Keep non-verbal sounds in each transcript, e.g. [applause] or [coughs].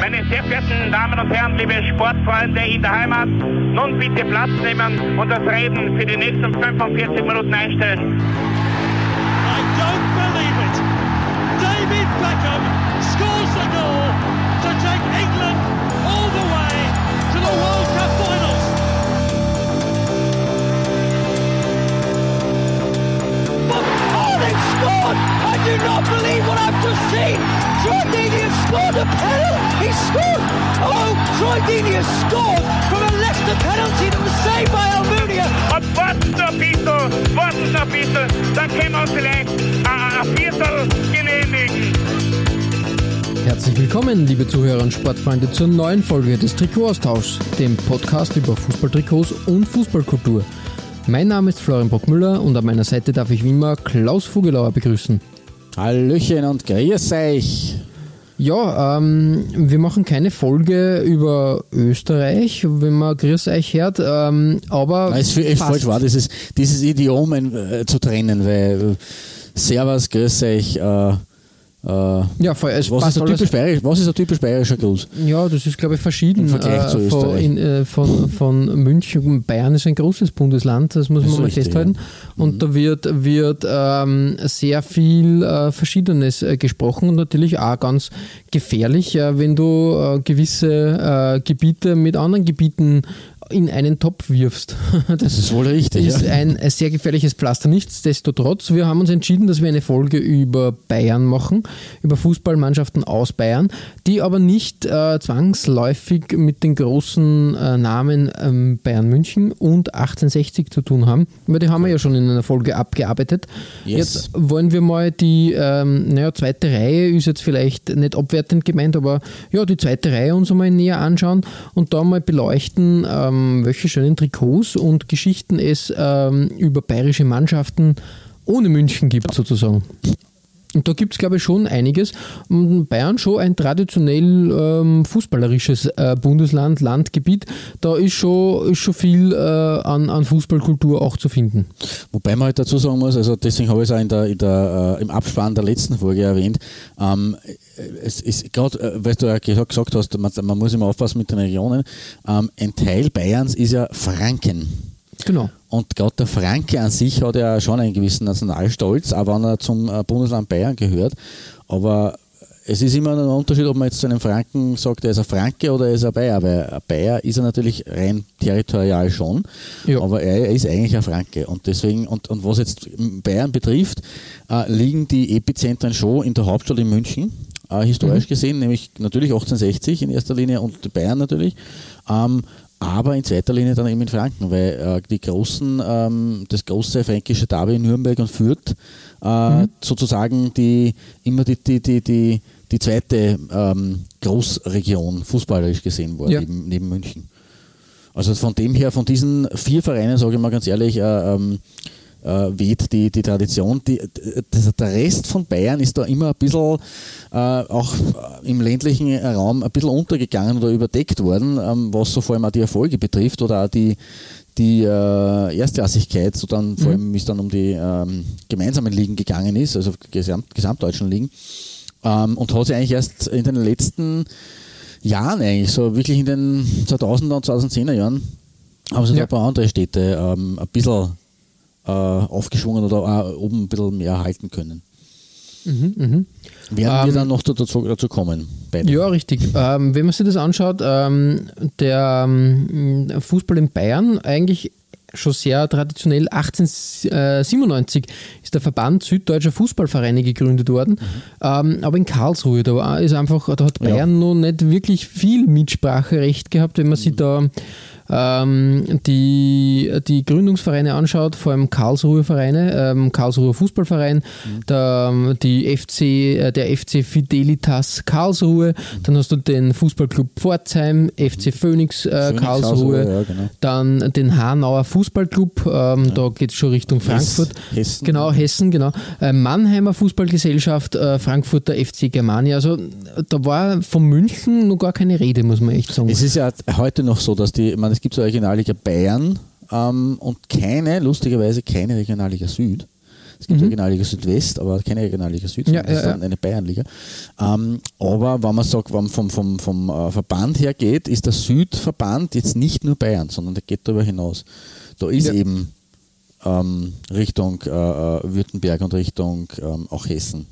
Meine sehr verehrten Damen und Herren, liebe Sportfreunde in der Heimat, nun bitte Platz nehmen und das Reden für die nächsten 45 Minuten einstellen. I don't believe it. David Beckham do not believe what I've just seen! Troy Deeney has scored a penalty! He scored! Oh, Troy Deeney has scored from a Leicester penalty that was saved by Almunia! Noch ein bisschen, dann können wir uns vielleicht ein, ein Viertel genehmigen. Herzlich willkommen, liebe Zuhörer und Sportfreunde, zur neuen Folge des Trikotaustauschs, dem Podcast über Fußballtrikots und Fußballkultur. Mein Name ist Florian Brockmüller und an meiner Seite darf ich wie immer Klaus Vogelauer begrüßen. Hallöchen und grüß euch. Ja, ähm, wir machen keine Folge über Österreich, wenn man Grüß euch hört, ähm, aber Es ist echt falsch war, dieses, dieses Idiom äh, zu trennen, weil äh, Servus, grüß euch, äh, äh, Ja, voll, es was, ist typisch bayerisch, was ist ein typisch bayerischer Gruß? Ja, das ist, glaube ich, verschieden. Im Vergleich zu von, Österreich. in, äh, von, von München. Bayern ist ein großes Bundesland, das muss Das man mal richtig, festhalten. ja. Und Mhm. da wird, wird ähm, sehr viel äh, Verschiedenes äh, gesprochen und natürlich auch ganz gefährlich, äh, wenn du äh, gewisse äh, Gebiete mit anderen Gebieten in einen Topf wirfst. [laughs] Das ist wohl richtig. ist ja. ein äh, sehr gefährliches Pflaster. Nichtsdestotrotz, wir haben uns entschieden, dass wir eine Folge über Bayern machen, über Fußballmannschaften aus Bayern, die aber nicht äh, zwangsläufig mit den großen äh, Namen ähm, Bayern München und 1860 zu tun haben, weil die haben wir ja schon in einer Folge abgearbeitet. Yes. Jetzt wollen wir mal die, ähm, naja, zweite Reihe ist jetzt vielleicht nicht abwertend gemeint, aber ja, die zweite Reihe uns einmal näher anschauen und da mal beleuchten, ähm, welche schönen Trikots und Geschichten es ähm, über bayerische Mannschaften ohne München gibt, sozusagen. Und da gibt es, glaube ich, schon einiges. Bayern schon ein traditionell ähm, fußballerisches äh, Bundesland, Landgebiet. Da ist schon, ist schon viel äh, an, an Fußballkultur auch zu finden. Wobei man halt dazu sagen muss, also deswegen habe ich es auch in der, in der, äh, im Abspann der letzten Folge erwähnt, ähm, es ist gerade, äh, weil du ja gesagt, gesagt hast, man, man muss immer aufpassen mit den Regionen, ähm, ein Teil Bayerns ist ja Franken. Genau. Und gerade der Franke an sich hat ja schon einen gewissen Nationalstolz, auch wenn er zum äh, Bundesland Bayern gehört. Aber es ist immer ein Unterschied, ob man jetzt zu einem Franken sagt, er ist ein Franke oder er ist ein Bayer, weil ein Bayer ist er natürlich rein territorial schon, Ja. aber er ist eigentlich ein Franke. Und deswegen, und, und was jetzt Bayern betrifft, äh, liegen die Epizentren schon in der Hauptstadt in München, äh, historisch gesehen, nämlich natürlich 1860 in erster Linie und Bayern natürlich. Ähm, aber in zweiter Linie dann eben in Franken, weil äh, die großen, ähm, das große fränkische Derby in Nürnberg und Fürth äh, sozusagen die immer die, die, die, die, die zweite ähm, Großregion fußballerisch gesehen wurde, Ja. neben, neben München. Also von dem her, von diesen vier Vereinen, sage ich mal ganz ehrlich, äh, ähm, äh, weht die, die Tradition. Die, der Rest von Bayern ist da immer ein bisschen äh, auch äh, im ländlichen Raum ein bisschen untergegangen oder überdeckt worden, ähm, was so vor allem auch die Erfolge betrifft oder auch die, die äh, Erstklassigkeit, so dann vor allem, wie es dann um die ähm, gemeinsamen Ligen gegangen ist, also gesamt, gesamtdeutschen Ligen. Ähm, und hat sich eigentlich erst in den letzten Jahren eigentlich, so wirklich in den 2000er und 2010er Jahren, haben sich Ja. da ein paar andere Städte ähm, ein bisschen äh, aufgeschwungen oder oben ein bisschen mehr halten können. Werden wir Ähm, dann noch dazu, dazu kommen? Beide. Ja, richtig. Ähm, wenn man sich das anschaut, ähm, der ähm, Fußball in Bayern eigentlich schon sehr traditionell. 1897 ist der Verband Süddeutscher Fußballvereine gegründet worden, ähm, aber in Karlsruhe. Da ist einfach, da hat Ja. Bayern noch nicht wirklich viel Mitspracherecht gehabt, wenn man sich da ähm, die, die Gründungsvereine anschaut, vor allem Karlsruher Vereine, ähm, Karlsruher Fußballverein, der, ähm, die FC, äh, der FC Fidelitas Karlsruhe, dann hast du den Fußballclub Pforzheim, FC Phoenix, äh, Phoenix Karlsruhe, Karlsruhe, ja, genau. dann den Hanauer Fußballclub, ähm, da geht es schon Richtung Frankfurt. Hessen. Genau, Hessen, genau. Äh, Mannheimer Fußballgesellschaft, äh, Frankfurter FC Germania. Also äh, da war von München noch gar keine Rede, muss man echt sagen. Es ist ja heute noch so, dass die, meine, es gibt so Regionalliga Bayern ähm, und keine, lustigerweise keine Regionalliga Süd. Es gibt Regionalliga Südwest, aber keine Regionalliga Süd, Ja, sondern ja, dann ja. eine Bayernliga. Ähm, aber wenn man sagt, wenn man vom, vom, vom äh, Verband her geht, ist der Südverband jetzt nicht nur Bayern, sondern der geht darüber hinaus. Da ist Ja. eben ähm, Richtung äh, äh, Württemberg und Richtung ähm, auch Hessen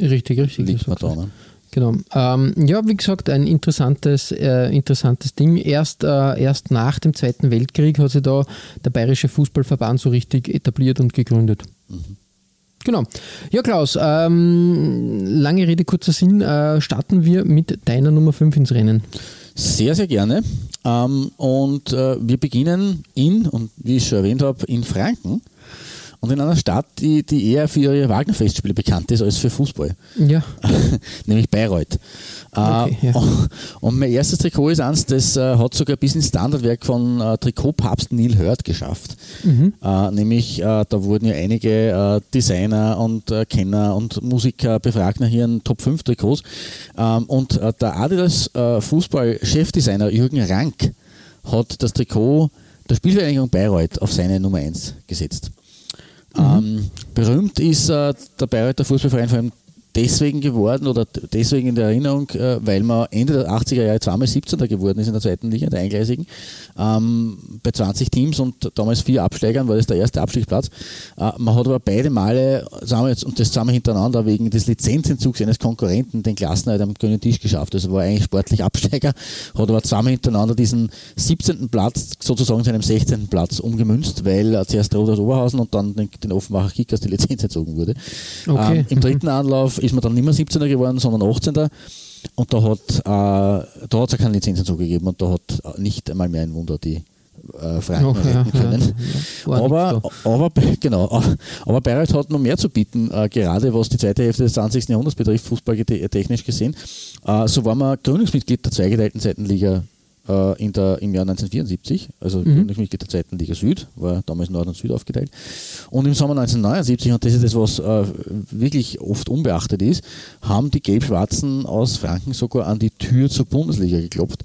Richtig, richtig. liegt man da. Ne? Genau. Ähm, ja, wie gesagt, ein interessantes, äh, interessantes Ding. Erst, äh, erst nach dem Zweiten Weltkrieg hat sich da der Bayerische Fußballverband so richtig etabliert und gegründet. Genau. Ja, Klaus, ähm, lange Rede, kurzer Sinn. Äh, starten wir mit deiner Nummer 5 ins Rennen. Sehr, sehr gerne. Ähm, und äh, wir beginnen in, und wie ich schon erwähnt habe, in Franken. Und in einer Stadt, die, die eher für ihre Wagner-Festspiele bekannt ist als für Fußball. Ja, [laughs] nämlich Bayreuth. Okay, äh, ja. Und mein erstes Trikot ist eins, das äh, hat sogar bis ins Standardwerk von äh, Trikotpapst Neil Hurt geschafft. Mhm. Äh, nämlich, da wurden ja einige Designer und Kenner und Musiker befragt nach ihren Top 5 Trikots. Ähm, und der Adidas Fußball-Chefdesigner Jürgen Rank hat das Trikot der Spielvereinigung Bayreuth auf seine Nummer 1 gesetzt. Ähm, berühmt ist äh, der Bayreuther Fußballverein vor allem deswegen geworden oder deswegen in der Erinnerung, äh, weil man Ende der 80er Jahre zweimal 17. geworden ist in der zweiten Liga, der eingleisigen, ähm, bei 20 Teams und damals vier Absteigern war das der erste Abstiegsplatz. Äh, man hat aber beide Male, wir jetzt, und das zusammen hintereinander, wegen des Lizenzentzugs eines Konkurrenten den Klassenerhalt am grünen Tisch geschafft. Also war eigentlich sportlich Absteiger, hat aber zusammen hintereinander diesen 17. Platz sozusagen zu einem 16. Platz umgemünzt, weil äh, zuerst Roders Oberhausen und dann den, den Offenbacher Kickers die Lizenz entzogen wurde. Okay. Ähm, Im dritten Anlauf [laughs] ist man dann nicht mehr 17er geworden, sondern 18. Und da hat äh, da hat es ja keine Lizenzentzug gegeben und da hat nicht einmal mehr ein Wunder die äh, Franken Oh, ja, retten ja, können. ja. War aber, aber, genau, aber Bayreuth hat noch mehr zu bieten, äh, gerade was die zweite Hälfte des 20. Jahrhunderts betrifft, fußballtechnisch gesehen. Äh, so war man Gründungsmitglied der zweigeteilten Seitenliga äh, in der, im Jahr 1974, also Gründungsmitglied der zweiten Liga Süd, war damals Nord und Süd aufgeteilt. Und im Sommer 1979, und das ist das, was äh, wirklich oft unbeachtet ist, haben die Gelb-Schwarzen aus Franken sogar an die Tür zur Bundesliga geklopft.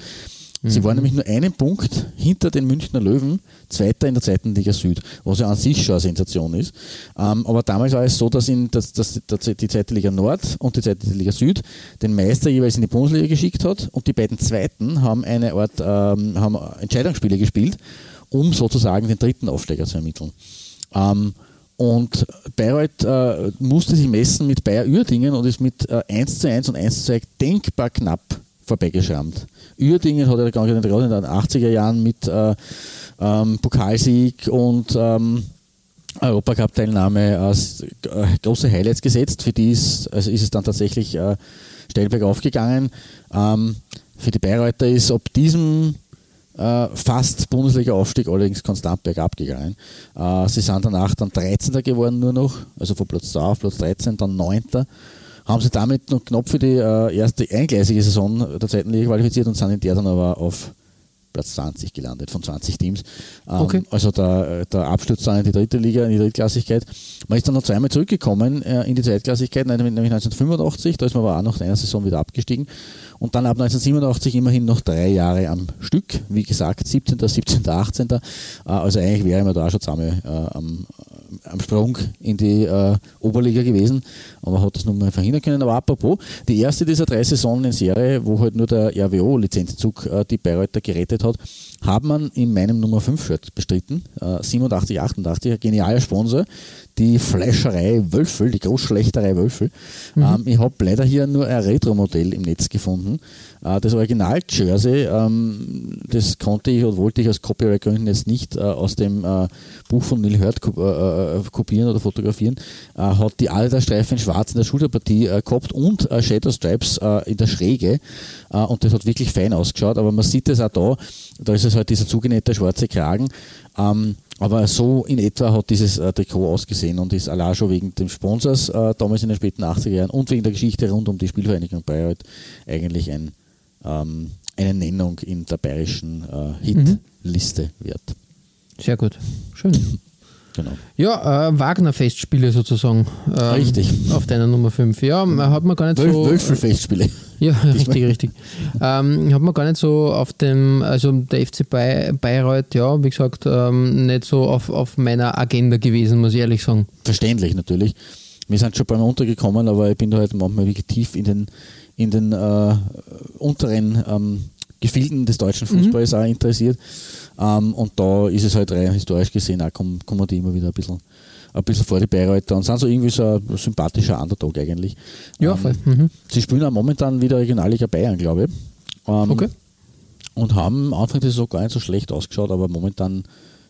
Sie waren nämlich nur einen Punkt hinter den Münchner Löwen, Zweiter in der zweiten Liga Süd, was ja an sich schon eine Sensation ist. Ähm, aber damals war es so, dass, in, dass, dass die- die zweite Liga Nord und die zweite Liga Süd den Meister jeweils in die Bundesliga geschickt hat und die beiden Zweiten haben eine Art ähm, haben Entscheidungsspiele gespielt, um sozusagen den dritten Aufsteiger zu ermitteln. Ähm, und Bayreuth äh, musste sich messen mit Bayer Uerdingen und ist mit äh, 1 zu 1 und 1 zu 2 denkbar knapp vorbeigeschrammt. Uerdingen hat ja gerade in den 80er Jahren mit äh, ähm, Pokalsieg und ähm, Europacup-Teilnahme äh, große Highlights gesetzt. Für die ist, also ist es dann tatsächlich äh, steil bergauf gegangen. Ähm, für die Bayreuther ist ab diesem äh, fast Bundesliga-Aufstieg allerdings konstant bergab gegangen. Äh, sie sind danach dann 13. geworden nur noch, also von Platz 2 auf Platz 13, dann 9. Haben sie damit noch knapp für die äh, erste eingleisige Saison der zweiten Liga qualifiziert und sind in der dann aber auf Platz 20 gelandet von 20 Teams. Ähm, Okay. Also der, der Absturz dann in die dritte Liga, in die Drittklassigkeit. Man ist dann noch zweimal zurückgekommen äh, in die Zweitklassigkeit, nämlich 1985, da ist man aber auch nach einer Saison wieder abgestiegen. Und dann ab 1987 immerhin noch drei Jahre am Stück. Wie gesagt, 17., 17., 18. Äh, also eigentlich wäre man da auch schon zusammen äh, am, am Sprung in die äh, Oberliga gewesen, aber hat das nun mal verhindern können. Aber apropos, die erste dieser drei Saisonen in Serie, wo halt nur der RWO-Lizenzzug äh, die Bayreuther gerettet hat, hat man in meinem Nummer 5-Shirt bestritten. Äh, 87, 88, ein genialer Sponsor. Die Fleischerei Wölfel, die Großschlechterei Wölfel. Ähm, ich habe leider hier nur ein Retro-Modell im Netz gefunden. Äh, das Original-Jersey, ähm, das konnte ich und wollte ich aus Copyright-Gründen jetzt nicht äh, aus dem äh, Buch von Neil Hurt ko äh, äh, kopieren oder fotografieren, hat die Adidas-Streifen in schwarz in der Schulterpartie gehabt und Shadow Stripes in der Schräge und das hat wirklich fein ausgeschaut, aber man sieht es auch da, da ist es halt dieser zugenähte schwarze Kragen, ähm, aber so in etwa hat dieses äh, Trikot ausgesehen und ist allein schon wegen des Sponsors äh, damals in den späten 80er Jahren und wegen der Geschichte rund um die Spielvereinigung Bayreuth eigentlich ein, ähm, eine Nennung in der bayerischen äh, Hitliste wert. Sehr gut. Schön. Genau. Ja, äh, Wagner-Festspiele sozusagen. Ähm, Richtig. Auf deiner Nummer 5. Ja, hat man gar nicht Wölf, so. Wölfelfestspiele. Ja, [laughs] richtig, richtig. Ähm, hat man gar nicht so auf dem, also der FC Bay, Bayreuth, ja, wie gesagt, ähm, nicht so auf, auf meiner Agenda gewesen, muss ich ehrlich sagen. Verständlich natürlich. Wir sind schon beim untergekommen, aber ich bin da halt manchmal wirklich tief in den, in den äh, unteren ähm, Gefilden des deutschen Fußballs auch interessiert. Ähm, und da ist es halt rein historisch gesehen auch, kommen, kommen die immer wieder ein bisschen, ein bisschen vor die Bayreuther und sind so irgendwie so ein sympathischer Underdog eigentlich. Ja, Ähm, voll. Mhm. Sie spielen auch momentan wieder Regionalliga Bayern, glaube ich. Ähm, Okay. Und haben Anfang der Saison gar nicht so schlecht ausgeschaut, aber momentan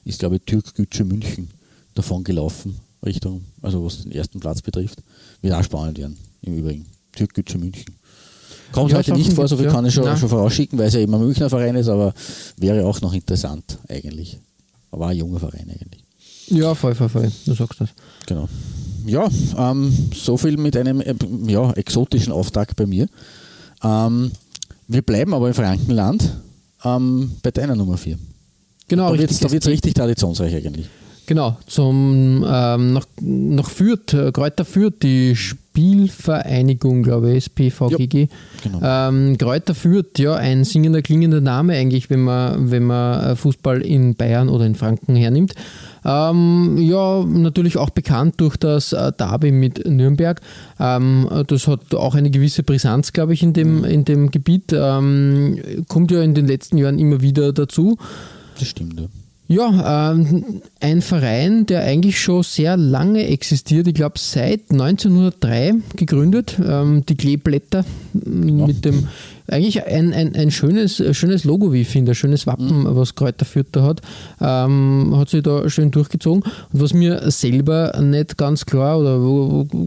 ist, glaube ich, Türk Gütsche München davon gelaufen, Richtung, also was den ersten Platz betrifft. Wird auch spannend werden, im Übrigen. Türk Gütsche München. Kommt Ja, heute nicht vor, so viel kann ich schon, schon vorausschicken, weil es ja eben ein Münchner Verein ist, aber wäre auch noch interessant eigentlich. Aber ein junger Verein eigentlich. Ja, voll, voll, voll. Du sagst das. Genau. Ja, ähm, so viel mit einem äh, ja, exotischen Auftakt bei mir. Ähm, wir bleiben aber im Frankenland ähm, bei deiner Nummer 4. Genau, da wird richtig. es richtig traditionsreich eigentlich. Genau, zum ähm, nach, nach Fürth, äh, Kräuter Fürth, die Spielvereinigung, glaube ich, SPVGG. genau. Ähm, Kräuter Fürth, ja, ein singender, klingender Name eigentlich, wenn man, wenn man äh, Fußball in Bayern oder in Franken hernimmt. Ähm, ja, natürlich auch bekannt durch das äh, Derby mit Nürnberg. Ähm, das hat auch eine gewisse Brisanz, glaube ich, in dem, in dem Gebiet. Ähm, kommt ja in den letzten Jahren immer wieder dazu. Das stimmt. Ja. Ja, ähm, ein Verein, der eigentlich schon sehr lange existiert, ich glaube seit 1903 gegründet, ähm, die Kleeblätter m, mit dem, eigentlich ein, ein, ein schönes, schönes Logo, wie ich finde, ein schönes Wappen, was Kräuter Fürth da hat, ähm, hat sich da schön durchgezogen. Und was mir selber nicht ganz klar oder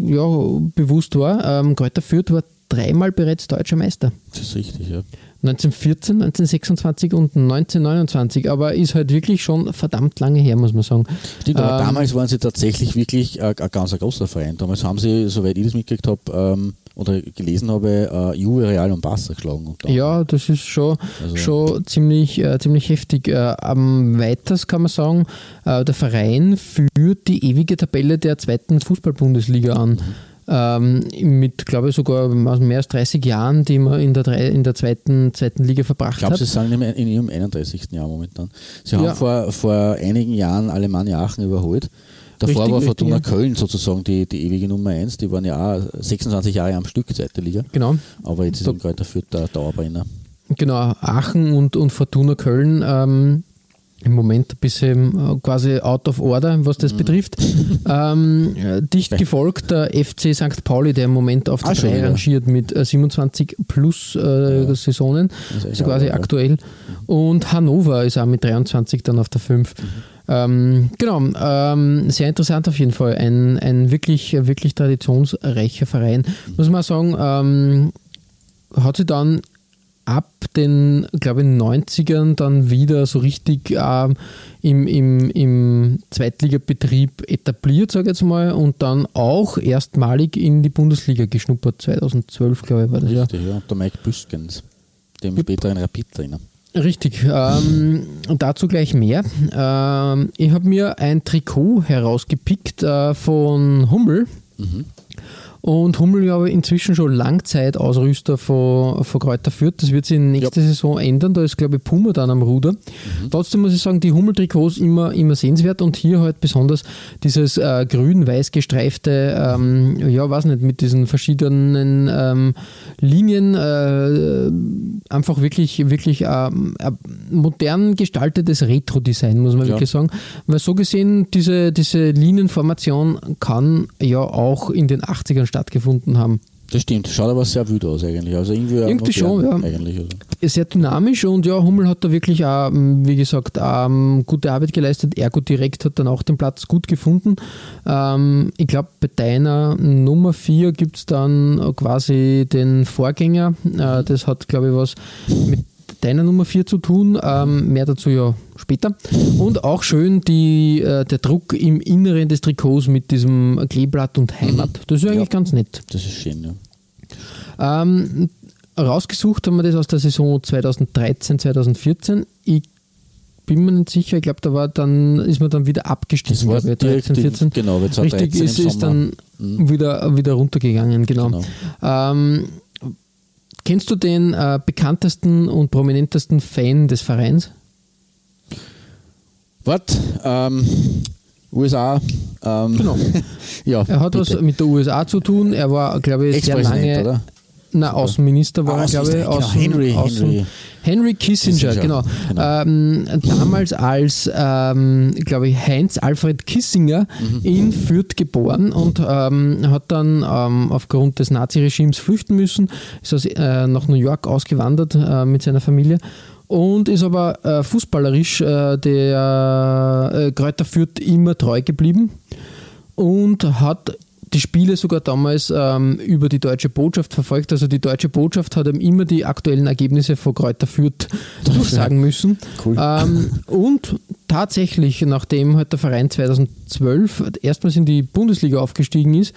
ja, bewusst war, ähm, Kräuter Fürth war dreimal bereits deutscher Meister. Das ist richtig, ja. 1914, 1926 und 1929, aber ist halt wirklich schon verdammt lange her, muss man sagen. Stimmt, aber Ähm, damals waren sie tatsächlich wirklich ein, ein ganz großer Verein. Damals haben sie, soweit ich das mitgekriegt habe ähm, oder gelesen habe, äh, Juve, Real und Barca geschlagen. Ja, das ist schon, Also- schon ziemlich, äh, ziemlich heftig. Äh, am weiters kann man sagen, äh, der Verein führt die ewige Tabelle der zweiten Fußball-Bundesliga an. Ähm, mit, glaube ich, sogar mehr als 30 Jahren, die man in der, drei, in der zweiten, zweiten Liga verbracht Ich glaube, hat. sie sind in, ihrem 31. Jahr momentan. Sie haben Ja. vor, vor einigen Jahren Alemannia Aachen überholt. Davor Richtig, war richtig, Fortuna ja. Köln sozusagen die, die ewige Nummer 1. Die waren ja auch 26 Jahre am Stück zweite Liga. Genau. Aber jetzt ist Da- Kräuter Fürth der Dauerbrenner. Genau, Aachen und, und Fortuna Köln ähm, im Moment ein bisschen äh, quasi out of order, was Mhm. [laughs] das betrifft. ähm, äh, dicht gefolgt der FC St. Pauli, der im Moment auf der Ah, schon 3 wieder. rangiert mit äh, 27 plus äh, Saisonen, ist echt also quasi auch, ja. aktuell. Und Hannover ist auch mit 23 dann auf der 5. Mhm. Ähm, genau, ähm, sehr interessant auf jeden Fall. Ein, ein wirklich, wirklich traditionsreicher Verein. Mhm. Muss man sagen, ähm, hat sie dann ab den, glaube ich, 90ern dann wieder so richtig ähm, im, im, im Zweitligabetrieb etabliert, sage ich jetzt mal, und dann auch erstmalig in die Bundesliga geschnuppert. 2012, glaube ich, war das ja. Richtig, ja. Und der Mike Büskens, dem späteren Rapid-Trainer. Richtig, ähm, dazu gleich mehr. Ähm, ich habe mir ein Trikot herausgepickt äh, von Hummel. Und Hummel, ich, inzwischen schon Langzeitausrüster von, von Kräuter Fürth. Das wird sich in nächster Saison ändern. Da ist, glaube ich, Puma dann am Ruder. Trotzdem muss ich sagen, die Hummel-Trikots immer, immer sehenswert und hier halt besonders dieses äh, grün-weiß gestreifte, ähm, ja, weiß nicht, mit diesen verschiedenen ähm, Linien, äh, einfach wirklich, wirklich ähm, ein modern gestaltetes Retro-Design, muss man Ja. wirklich sagen. Weil so gesehen, diese, diese Linienformation kann ja auch in den 80ern stattgefunden haben. Das stimmt, schaut aber sehr wütend aus eigentlich. Also irgendwie, Irgendwie schon, ja. Eigentlich, also. Sehr dynamisch und ja, Hummel hat da wirklich auch, wie gesagt, ähm, gute Arbeit geleistet. Ergo direkt hat dann auch den Platz gut gefunden. Ähm, ich glaube, bei deiner Nummer 4 gibt es dann quasi den Vorgänger. Äh, das hat, glaube ich, was mit deiner Nummer 4 zu tun. Ähm, mehr dazu ja später. Und auch schön die, äh, der Druck im Inneren des Trikots mit diesem Kleeblatt und Heimat. Das ist eigentlich Ja. ganz nett. Das ist schön, ja. Ähm, rausgesucht haben wir das aus der Saison 2013, 2014. Ich bin mir nicht sicher. Ich glaube, da war dann, ist man dann wieder abgestiegen, Das war glaube ich, direkt 13, die- 14. genau, weil Richtig, 2013 ist, ist dann wieder, wieder runtergegangen, genau. Genau. Ähm, kennst du den äh, bekanntesten und prominentesten Fan des Vereins? Was? Ähm, USA. Ähm, Genau. [laughs] ja, Er hat was bitte. mit der USA zu tun. Er war, glaube ich, sehr lange. oder? Na, Außenminister war er, glaube ich. Genau. Henry- Außen, Henry- Henry Kissinger, Kissinger, genau. genau. Ähm, damals als, ähm, glaube ich, Heinz Alfred Kissinger Mhm. in Fürth geboren und ähm, hat dann ähm, aufgrund des Naziregimes flüchten müssen, ist aus, äh, nach New York ausgewandert äh, mit seiner Familie und ist aber äh, fußballerisch äh, der äh, Kräuter Fürth immer treu geblieben und hat die Spiele sogar damals ähm, über die deutsche Botschaft verfolgt. Also die deutsche Botschaft hat ihm immer die aktuellen Ergebnisse von Kräuter Fürth durchsagen müssen. Cool. Ähm, und tatsächlich, nachdem halt der Verein 2012 erstmals in die Bundesliga aufgestiegen ist,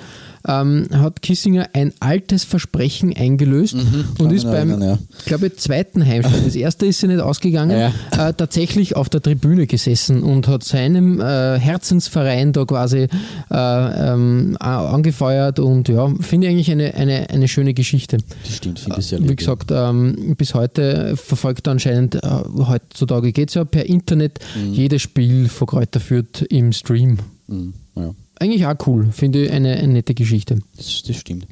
ähm, hat Kissinger ein altes Versprechen eingelöst und Mhm. kann ist beim, erinnern, ja. glaube, zweiten Heimspiel, das erste ist sie nicht ausgegangen, Ja. äh, tatsächlich auf der Tribüne gesessen und hat seinem äh, Herzensverein da quasi äh, ähm, angefeuert und ja, finde ich eigentlich eine, eine, eine schöne Geschichte. Das stimmt, finde ich sehr Wie gesagt, ähm, bis heute verfolgt er anscheinend, äh, heutzutage geht es ja per Internet jedes Spiel von Kräuter Fürth im Stream. Mhm, ja, Eigentlich auch cool, finde ich eine, eine nette Geschichte. das, das stimmt.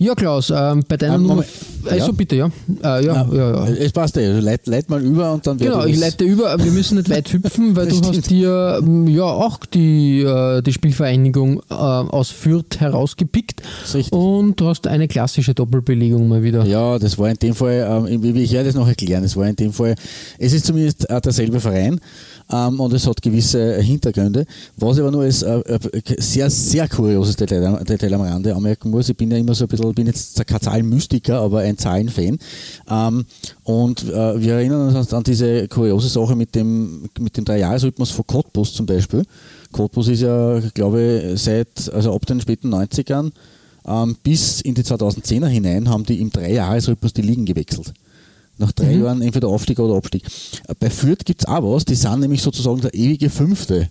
Ja, Klaus, ähm, bei deiner Ähm, Nummer. Also Ja. bitte, ja. Äh, ja, ja, ja. Es passt eh. Also Leit, leit mal über und dann Genau, ich leite über, wir müssen nicht weit hüpfen, [laughs] weil Das du hast dir ähm, ja auch die, äh, die Spielvereinigung äh, aus Fürth herausgepickt richtig. und du hast eine klassische Doppelbelegung mal wieder. Ja, das war in dem Fall, ähm, ich, ich werde das noch erklären, es war in dem Fall, es ist zumindest äh, derselbe Verein ähm, und es hat gewisse Hintergründe. Was ich aber nur als äh, äh, sehr, sehr kurioses Detail, am- Detail am Rande anmerken muss, ich bin ja immer so ein bisschen, bin jetzt kein Zahlenmystiker, aber ein Zahlenfan. Ähm, und äh, wir erinnern uns an diese kuriose Sache mit dem, mit dem Dreijahresrhythmus von Cottbus zum Beispiel. Cottbus ist ja, glaube ich, seit, also ab den späten 90ern ähm, bis in die 2010er hinein haben die im Dreijahresrhythmus die Ligen gewechselt. Nach drei Jahren entweder Aufstieg oder Abstieg. Äh, Bei Fürth gibt es auch was, die sind nämlich sozusagen der ewige Fünfte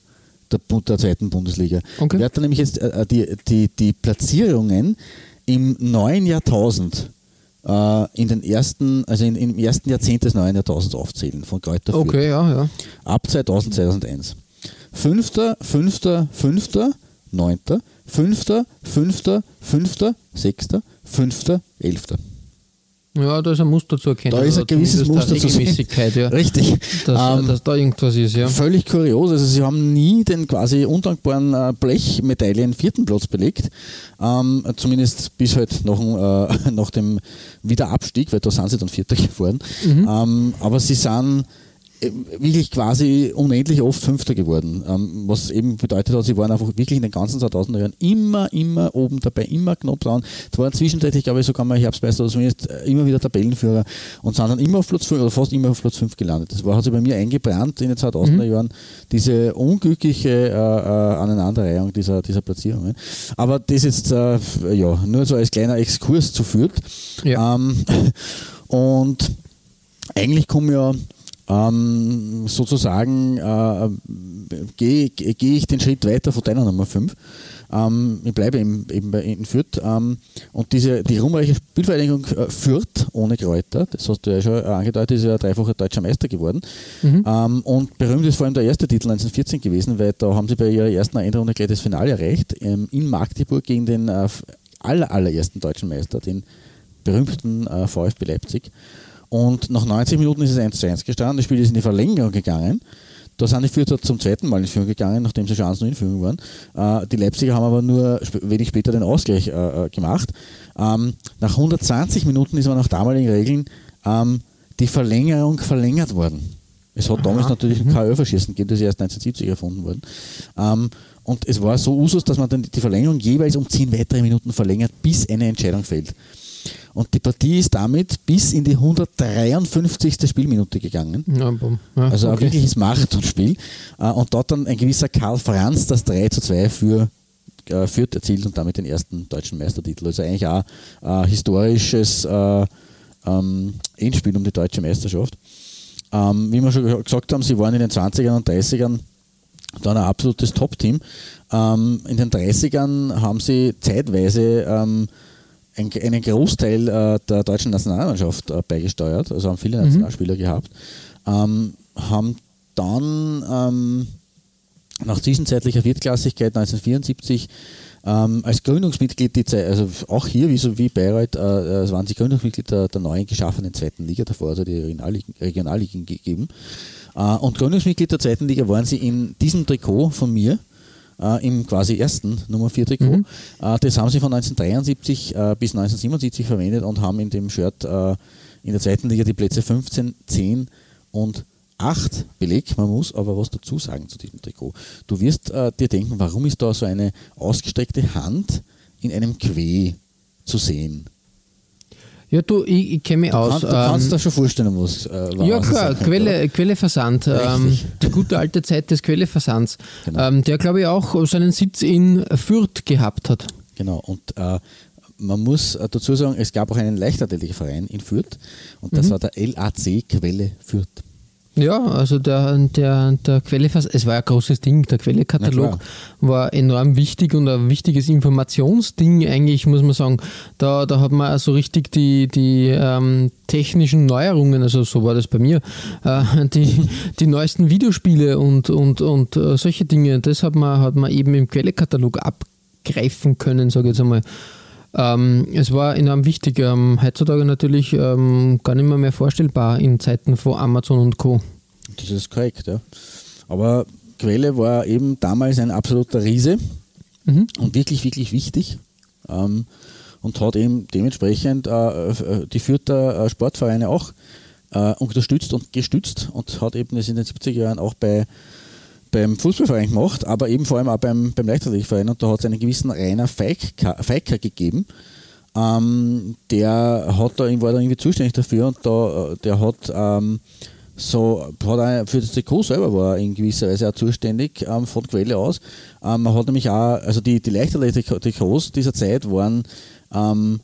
der, der zweiten Bundesliga. Okay. Ich werde dann nämlich jetzt äh, die, die, die Platzierungen im neuen Jahrtausend äh, in den ersten, also in, im ersten Jahrzehnt des neuen Jahrtausends aufzählen von Kräuter Fürth Okay, ja, ja. ab 2000, 2001. Fünfter, fünfter, fünfter, neunter, fünfter, fünfter, fünfter, sechster, fünfter, elfter. Ja, da ist ein Muster zu erkennen. Da ist ein oder gewisses Muster zu sehen. Ja. [laughs] Richtig. Dass, Ähm, dass da irgendwas ist, ja. Völlig kurios. Also sie haben nie den quasi undankbaren äh, Blechmedaillen vierten Platz belegt. Ähm, zumindest bis halt nach, dem, äh, [laughs] nach dem Wiederabstieg, weil da sind sie dann Vierter [laughs] geworden. Ähm, aber sie sind wirklich quasi unendlich oft Fünfter geworden. Ähm, was eben bedeutet hat, sie waren einfach wirklich in den ganzen 2000er Jahren immer, immer oben dabei, immer knapp dran. Es waren zwischenzeitlich, glaube ich, sogar mal Herbstmeister oder zumindest äh, immer wieder Tabellenführer und sind dann immer auf Platz 5 oder fast immer auf Platz 5 gelandet. Das war, hat sich bei mir eingebrannt in den 2000er Jahren, diese unglückliche äh, äh, Aneinanderreihung dieser, dieser Platzierungen. Aber das jetzt, äh, ja, nur so als kleiner Exkurs zu Fürth. Ja. Ähm, [laughs] und eigentlich kommen ja ähm, sozusagen äh, gehe geh ich den Schritt weiter von deiner Nummer 5. Ähm, ich bleibe eben, eben bei in Fürth. Ähm, und diese, die ruhmreiche Spielvereinigung äh, Fürth ohne Kräuter, das hast du ja schon angedeutet, ist ja dreifacher deutscher Meister geworden. Ähm, und berühmt ist vor allem der erste Titel 1914 gewesen, weil da haben sie bei ihrer ersten Endrunde gleich das Finale erreicht. Ähm, in Magdeburg gegen den äh, aller, allerersten deutschen Meister, den berühmten äh, VfB Leipzig. Und nach 90 Minuten ist es 1 zu 1 gestanden. Das Spiel ist in die Verlängerung gegangen. Da sind die Fürther zum zweiten Mal in Führung gegangen, nachdem sie schon 1 in Führung waren. Äh, die Leipziger haben aber nur sp wenig später den Ausgleich äh, äh, gemacht. Ähm, nach 120 Minuten ist aber nach damaligen Regeln ähm, die Verlängerung verlängert worden. Es hat damals natürlich kein Elferschießen gegeben, das ist erst 1970 erfunden worden. Ähm, und es war so Usus, dass man dann die Verlängerung jeweils um 10 weitere Minuten verlängert, bis eine Entscheidung fällt. Und die Partie ist damit bis in die 153. Spielminute gegangen. Ja, ja, Also ein okay. wirkliches Marathonspiel. Äh, Und dort dann ein gewisser Karl Franz das 3 zu 2 für äh, Fürth erzielt und damit den ersten deutschen Meistertitel. Also eigentlich auch ein historisches äh, ähm, Endspiel um die deutsche Meisterschaft. Ähm, wie wir schon gesagt haben, sie waren in den 20ern und 30ern dann ein absolutes Top-Team. Ähm, in den 30ern haben sie zeitweise ähm, ein, einen Großteil äh, der deutschen Nationalmannschaft äh, beigesteuert, also haben viele Nationalspieler mhm. gehabt, ähm, haben dann ähm, nach zwischenzeitlicher Viertklassigkeit 1974 ähm, als Gründungsmitglied, die Zeit, also auch hier wie, so wie Bayreuth, äh, äh waren sie Gründungsmitglied der, der neuen geschaffenen zweiten Liga, davor also die Regionalligen, Regionalligen gegeben. Äh, und Gründungsmitglied der zweiten Liga waren sie in diesem Trikot von mir, äh, im quasi ersten Nummer 4 Trikot. Mhm. Äh, das haben sie von 1973 äh, bis 1977 verwendet und haben in dem Shirt äh, in der zweiten Liga die Plätze 15, 10 und 8 belegt. Man muss aber was dazu sagen zu diesem Trikot. Du wirst äh, dir denken, warum ist da so eine ausgestreckte Hand in einem Quai zu sehen? Ja, du, ich, ich kenne mich du aus. Kann, du ähm, kannst dir schon vorstellen, was. Äh, ja, klar, Quelle, Quelleversand. Ähm, die gute alte Zeit des Quelleversands. Genau. Ähm, der, glaube ich, auch seinen Sitz in Fürth gehabt hat. Genau, und äh, man muss äh, dazu sagen, es gab auch einen Leichtathletikverein in Fürth und das mhm. war der LAC Quelle Fürth. Ja, also der, der, der Quelle, es war ein großes Ding, der Quellekatalog war enorm wichtig und ein wichtiges Informationsding eigentlich, muss man sagen. Da, da hat man so richtig die, die ähm, technischen Neuerungen, also so war das bei mir, äh, die, die neuesten Videospiele und, und, und äh, solche Dinge, das hat man, hat man eben im Quellekatalog abgreifen können, sage ich jetzt einmal. Ähm, es war enorm wichtig. Ähm, heutzutage natürlich ähm, gar nicht mehr, mehr vorstellbar in Zeiten von Amazon und Co. Das ist korrekt, ja. Aber Quelle war eben damals ein absoluter Riese mhm. und wirklich, wirklich wichtig. Ähm, und hat eben dementsprechend äh, äh die Fürther äh, Sportvereine auch äh, unterstützt und gestützt und hat eben das in den 70er Jahren auch bei beim Fußballverein gemacht, aber eben vor allem auch beim, beim Leichtathletikverein und da hat es einen gewissen Rainer Feiker, gegeben. Ähm, der hat da, war da irgendwie zuständig dafür und da, der hat ähm, so hat für das Trikot selber war in gewisser Weise auch zuständig ähm, von Quelle aus. Ähm, man hat nämlich auch, also die, die Leichtathletik-Trikots dieser Zeit waren, ähm,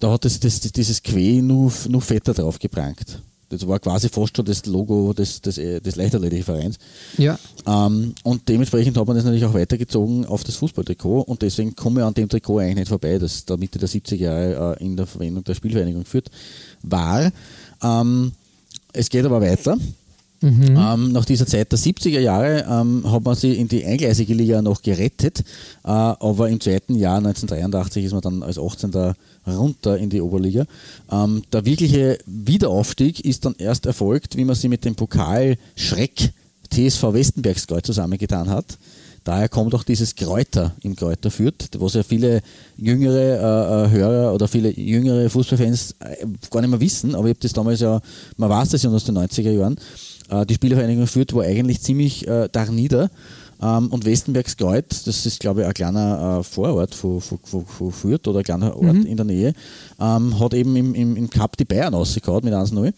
da hat das, das, dieses Que nur, nur fetter drauf geprangt. Das war quasi fast schon das Logo des, des, des Leichtathletikvereins. Ja. Ähm, und dementsprechend hat man das natürlich auch weitergezogen auf das Fußballtrikot und deswegen komme ich an dem Trikot eigentlich nicht vorbei, das da Mitte der 70er Jahre äh, in der Verwendung der Spielvereinigung führt, war. Ähm, es geht aber weiter. Mhm. Ähm, nach dieser Zeit der 70er Jahre ähm, hat man sie in die eingleisige Liga noch gerettet, äh, aber im zweiten Jahr 1983 ist man dann als 18. runter in die Oberliga. Ähm, der wirkliche Wiederaufstieg ist dann erst erfolgt, wie man sie mit dem Pokal Schreck TSV Westenbergsgau zusammengetan hat. Daher kommt auch dieses Kräuter im Kräuter führt, was ja viele jüngere äh, äh, Hörer oder viele jüngere Fußballfans äh, gar nicht mehr wissen, aber ich habe das damals ja, man weiß das ja aus den 90er Jahren, die Spielvereinigung Fürth war eigentlich ziemlich äh, da nieder. Ähm, und Westenbergs Kreuz, das ist glaube ich ein kleiner äh, Vorort von, von, von, Fürth oder ein kleiner Ort mhm. in der Nähe, ähm, hat eben im, im, im Cup die Bayern rausgehauen mit 1-0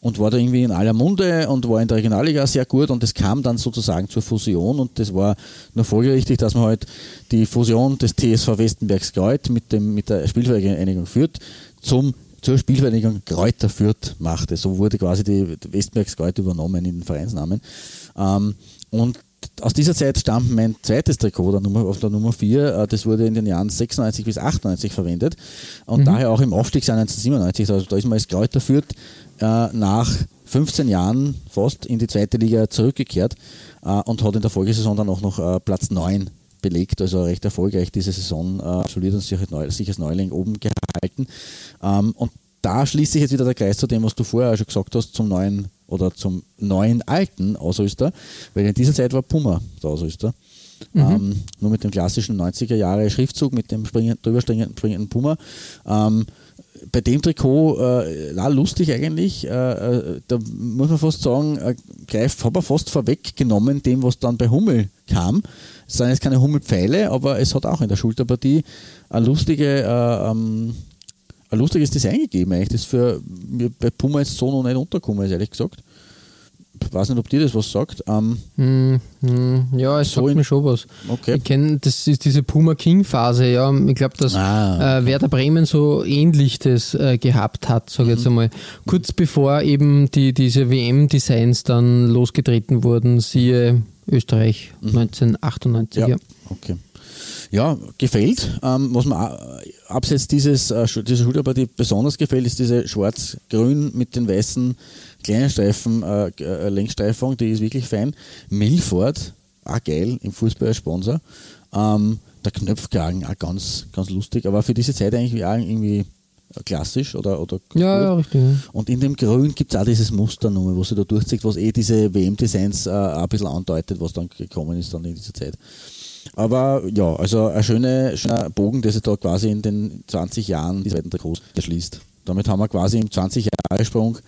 und war da irgendwie in aller Munde und war in der Regionalliga sehr gut und es kam dann sozusagen zur Fusion und das war nur folgerichtig, dass man halt die Fusion des TSV Westenbergs Kreuz mit, dem, mit der Spielvereinigung führt zum zur Spielvereinigung Kräuter Fürth machte. So wurde quasi die Westbergs Kreuz übernommen in den Vereinsnamen. Ähm, und aus dieser Zeit stammt mein zweites Trikot der Nummer, auf der Nummer 4. Äh, das wurde in den Jahren 96 bis 98 verwendet und mhm. daher auch im Aufstiegsjahr 1997. Also da ist man als Kräuter Fürth äh, nach 15 Jahren fast in die zweite Liga zurückgekehrt äh, und hat in der Folgesaison dann auch noch äh, Platz 9 belegt, also recht erfolgreich diese Saison äh, absolviert und sich, als Neuling oben gehalten. Ähm, und da schließt sich jetzt wieder der Kreis zu dem, was du vorher schon gesagt hast, zum neuen oder zum neuen alten Ausrüster, weil in dieser Zeit war Puma der Ausrüster. Mhm. Ähm, nur mit dem klassischen 90er Jahre Schriftzug, mit dem springenden, drüber springenden Puma. Ähm, bei dem Trikot, äh, lustig eigentlich, äh, äh, da muss man fast sagen, äh, greift, habe er fast vorweggenommen dem, was dann bei Hummel kam. Es sind jetzt keine Hummelpfeile, aber es hat auch in der Schulterpartie eine lustige, äh, ähm, ein lustiges Design gegeben, eigentlich, das für mir bei Puma jetzt so noch nicht untergekommen ist, ehrlich gesagt. Ich weiß nicht, ob dir das was sagt. Ähm, Hm, hm, ja, es So sagt mir schon was. okay. Ich kenne, das ist diese Puma King Phase, ja. Ich glaube, dass Ah, äh, Werder Bremen so ähnlich das äh, gehabt hat, sage ich Mhm. jetzt einmal. Kurz bevor eben die, diese WM-Designs dann losgetreten wurden, siehe Österreich 1998. Mhm. Ja, Ja. okay. Ja, gefällt. Ähm, was mir auch, abseits dieses, äh, dieser Schulterpartie besonders gefällt, ist diese schwarz-grün mit den weißen kleinen Streifen, äh, äh, Längsstreifung, die ist wirklich fein. Milford, auch geil, im Fußball als Sponsor. Ähm, der Knöpfkragen, auch ganz, ganz lustig, aber für diese Zeit eigentlich auch irgendwie klassisch oder, oder Ja, ja, richtig. und in dem Grün gibt es auch dieses Muster nochmal, was sich da durchzieht, was eh diese WM-Designs äh, ein bisschen andeutet, was dann gekommen ist dann in dieser Zeit. Aber ja, also ein schöner, schöner Bogen, der sich da quasi in den 20 Jahren die zweiten Trikots erschließt. Damit haben wir quasi im 20-Jahre-Sprung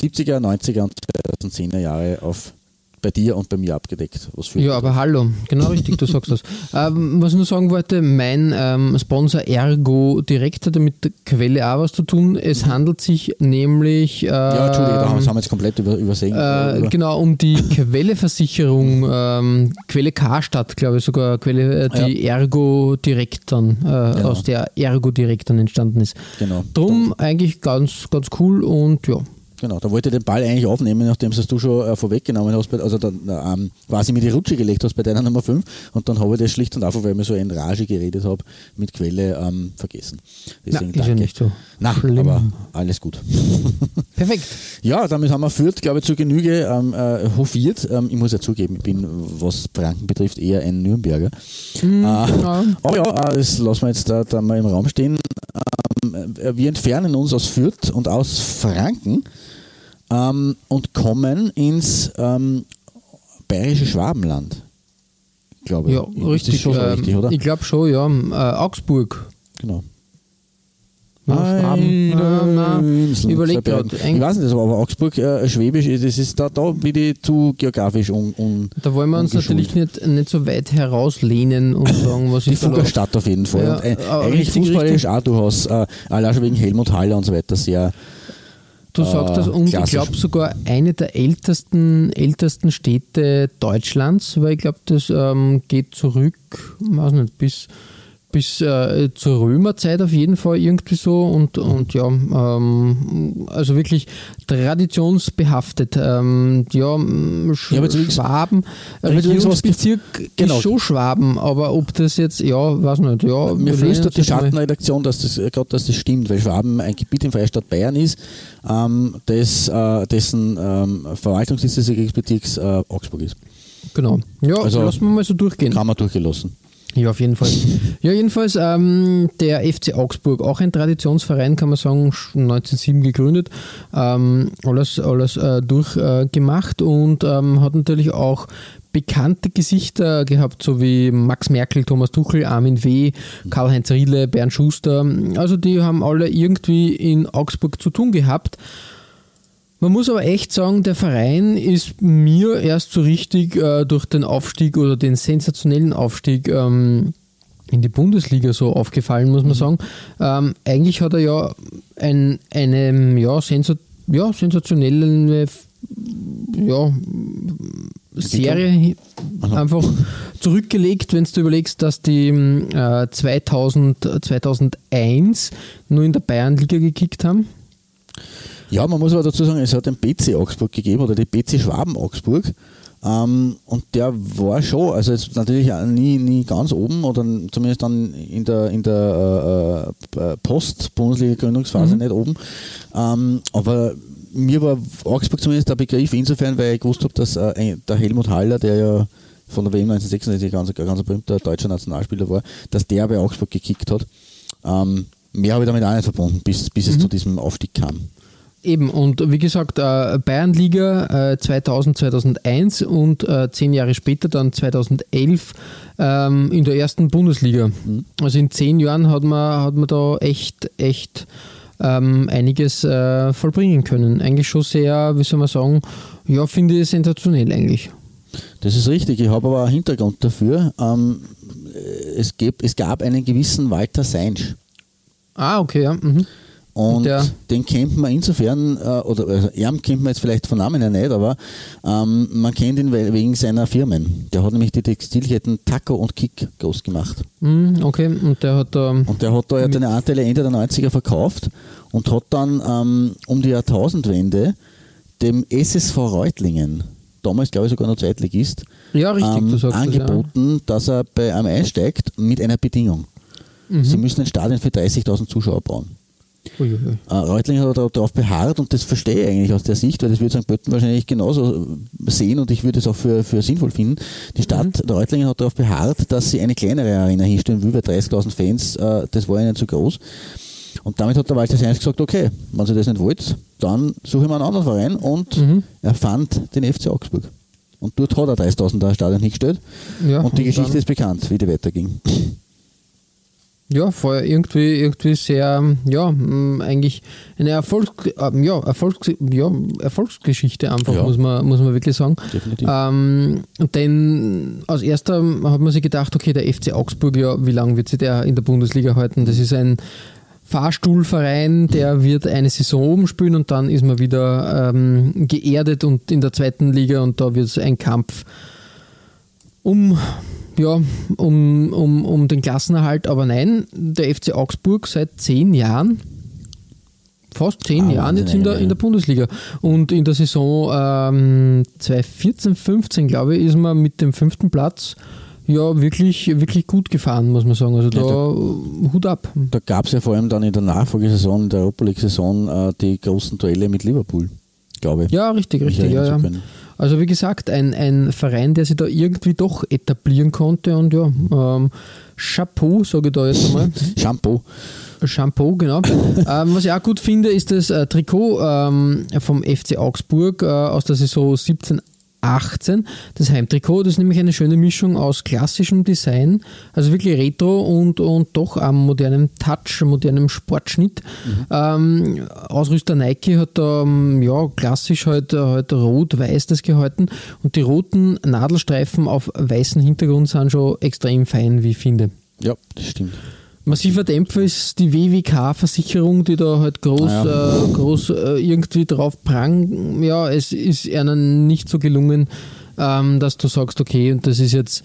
70er, 90er und 2010er Jahre auf bei dir und bei mir abgedeckt. Was für Ja, aber hallo, genau richtig, du sagst das. [laughs] Ähm, was ich nur sagen wollte, mein ähm, Sponsor Ergo Direkt hat mit der Quelle auch was zu tun. Es handelt sich nämlich. Äh, ja, Entschuldige, da haben das haben wir jetzt komplett über, übersehen. Äh, Über- genau, um die [laughs] Quelle-Versicherung, ähm, Quelle Karstadt, glaube ich, sogar Quelle, äh, die Ergo Direkt dann, äh, aus der Ergo Direkt dann entstanden ist. Genau. Drum eigentlich ganz, ganz cool und ja. Genau, da wollte ich den Ball eigentlich aufnehmen, nachdem es du schon äh, vorweggenommen hast, also dann ähm, quasi mir die Rutsche gelegt hast bei deiner Nummer 5 und dann habe ich das schlicht und einfach, weil ich mir so in Rage geredet habe, mit Quelle ähm, vergessen. Deswegen Na, ist ja nicht so Na, schlimm. aber alles gut. [laughs] Perfekt. ja, damit haben wir Fürth, glaube ich, zu Genüge ähm, äh, hofiert. Ähm, ich muss ja zugeben, ich bin, was Franken betrifft, eher ein Nürnberger. Mhm, Äh, ja. aber ja, äh, das lassen wir jetzt da, da mal im Raum stehen. Ähm, äh, wir entfernen uns aus Fürth und aus Franken ähm, und kommen ins ähm, bayerische Schwabenland. Glaube ich. Ja, Ist richtig. schon so ähm, richtig, oder? Ich glaube schon, ja. Äh, Augsburg. Genau. Ja, Schwaben. Ja, nein. Inseln, Überleg grad, Ich weiß nicht, aber Augsburg, äh, Schwäbisch, das ist da, da bin ich zu geografisch un, un Da wollen wir uns natürlich nicht, nicht so weit herauslehnen und [laughs] sagen, was Die ist da los. Fuggerstadt auf jeden Fall. Ja, und, äh, aber eigentlich richtig. auch durchaus, äh, allein schon wegen Helmut Haller und so weiter, sehr. Du sagst das Äh, und ich glaube sogar eine der ältesten, ältesten Städte Deutschlands, weil ich glaube, das ähm, geht zurück, weiß nicht, bis, bis äh, zur Römerzeit auf jeden Fall irgendwie so und, und ja, ähm, also wirklich traditionsbehaftet. Ähm, ja, Sch Ja, Schwaben, ge- Regierungsbezirk genau. ist schon Schwaben, aber ob das jetzt, ja, weiß nicht, ja. Mir flüstert die Schattenredaktion, dass das, äh, gerade dass das stimmt, weil Schwaben ein Gebiet im Freistaat Bayern ist, ähm, das, äh, dessen ähm, Verwaltungssitz des Regierungsbezirks äh, Augsburg ist. Genau. Ja, Also- lassen wir mal so durchgehen. Kann man durchgelassen. Ja, auf jeden Fall. Ja, jedenfalls ähm, der FC Augsburg, auch ein Traditionsverein, kann man sagen, sch- 1907 gegründet, ähm, alles, alles äh, durchgemacht und ähm, hat natürlich auch bekannte Gesichter gehabt, so wie Max Merkel, Thomas Tuchel, Armin W., Karl-Heinz Riedle, Bernd Schuster. Also die haben alle irgendwie in Augsburg zu tun gehabt. Man muss aber echt sagen, der Verein ist mir erst so richtig äh, durch den Aufstieg oder den sensationellen Aufstieg ähm, in die Bundesliga so aufgefallen, muss man sagen. Ähm, eigentlich hat er ja ein, eine ja, sensa ja, sensationelle ja, Serie einfach zurückgelegt, wenn du überlegst, dass die äh, 2000, 2001 nur in der Bayernliga gekickt haben. Ja, man muss aber dazu sagen, es hat den BC Augsburg gegeben oder die BC Schwaben Augsburg. Ähm, und der war schon, also jetzt natürlich nie, nie ganz oben oder zumindest dann in der, in der äh, äh, Post-Bundesliga-Gründungsphase nicht oben. Ähm, aber mir war Augsburg zumindest der Begriff insofern, weil ich gewusst habe, dass äh, der Helmut Haller, der ja von der WM 1966 ganz, ein ganz berühmter deutscher Nationalspieler war, dass der bei Augsburg gekickt hat. Ähm, mehr habe ich damit auch nicht verbunden, bis, bis es zu diesem Aufstieg kam. Eben, und wie gesagt, äh, Bayernliga äh, 2000, 2001 und äh, zehn Jahre später dann 2011 ähm, in der ersten Bundesliga. Also in zehn Jahren hat man, hat man da echt, echt ähm, einiges äh, vollbringen können. Eigentlich schon sehr, wie soll man sagen, ja, finde ich sensationell eigentlich. Das ist richtig. Ich habe aber einen Hintergrund dafür. Ähm, es, gab, es gab einen gewissen Walter Seinsch. Ah, okay, ja. Mhm. Und Der- den kennt man insofern, äh, oder also, ihn kennt man jetzt vielleicht von Namen her nicht, aber ähm, man kennt ihn we- wegen seiner Firmen. Der hat nämlich die Textilketten Taco und Kick groß gemacht. Mhm, okay, und der hat da. Und der hat da ja seine Anteile Ende der 90er verkauft und hat dann ähm, um die Jahrtausendwende dem SSV Reutlingen, damals glaube ich sogar noch Zweitligist, Ja, richtig, ähm, sagst das, angeboten, dass er bei einem einsteigt mit einer Bedingung. Mhm. Sie müssen ein Stadion für 30.000 Zuschauer bauen. Uiuiui. Äh, Reutlingen hat darauf beharrt und das verstehe ich eigentlich aus der Sicht, weil das würde St. Pölten wahrscheinlich genauso sehen und ich würde es auch für, für sinnvoll finden. Die Stadt Mhm. Reutlingen hat darauf beharrt, dass sie eine kleinere Arena hinstellen will, bei 30.000 Fans, äh, das war ihnen zu groß. Und damit hat der Walter Seins gesagt, okay, wenn ihr das nicht wollt, dann suche ich mir einen anderen Verein und Mhm. er fand den FC Augsburg. Und dort hat er 30.000 Stadion hingestellt Ja, und die Geschichte dann- ist bekannt, wie die weiterging. Ja, vorher irgendwie, irgendwie sehr, ja, mh, eigentlich eine Erfolgs, ähm, ja, Erfolgs, ja, Erfolgsgeschichte einfach, Ja. muss, man, muss man wirklich sagen. Definitiv. Ähm, denn als erster hat man sich gedacht, okay, der FC Augsburg, ja, wie lange wird sich der in der Bundesliga halten? Das ist ein Fahrstuhlverein, der wird eine Saison oben spielen und dann ist man wieder ähm, geerdet und in der zweiten Liga und da wird es ein Kampf um, ja, um, um, um den Klassenerhalt. Aber nein, der FC Augsburg seit zehn Jahren, fast zehn Ah, Jahren jetzt in der, in der Bundesliga. Und in der Saison ähm, 2014, 15, glaube ich, ist man mit dem fünften Platz ja wirklich, wirklich gut gefahren, muss man sagen. Also da Ja, Hut ab. Da gab es ja vor allem dann in der Nachfolgesaison, in der Europa League-Saison, äh, die großen Duelle mit Liverpool, glaube ich. Ja, richtig, richtig. Ja, ja. können. Also wie gesagt, ein, ein Verein, der sich da irgendwie doch etablieren konnte und ja, ähm, Chapeau, sage ich da jetzt mal. Shampoo. Shampoo, genau. [laughs] ähm, was ich auch gut finde, ist das äh, Trikot ähm, vom FC Augsburg äh, aus der Saison 17, 18. Das Heimtrikot, das ist nämlich eine schöne Mischung aus klassischem Design, also wirklich retro und, und doch am modernen Touch, modernem Sportschnitt. Ähm, Ausrüster Nike hat da ähm, ja, klassisch halt, halt rot-weiß das gehalten und die roten Nadelstreifen auf weißem Hintergrund sind schon extrem fein, wie ich finde. Ja, das stimmt. Massiver Dämpfer ist die WWK-Versicherung, die da halt groß, Ah ja. äh, groß äh, irgendwie drauf prang. Ja, es ist ihnen nicht so gelungen, ähm, dass du sagst, okay, und das ist jetzt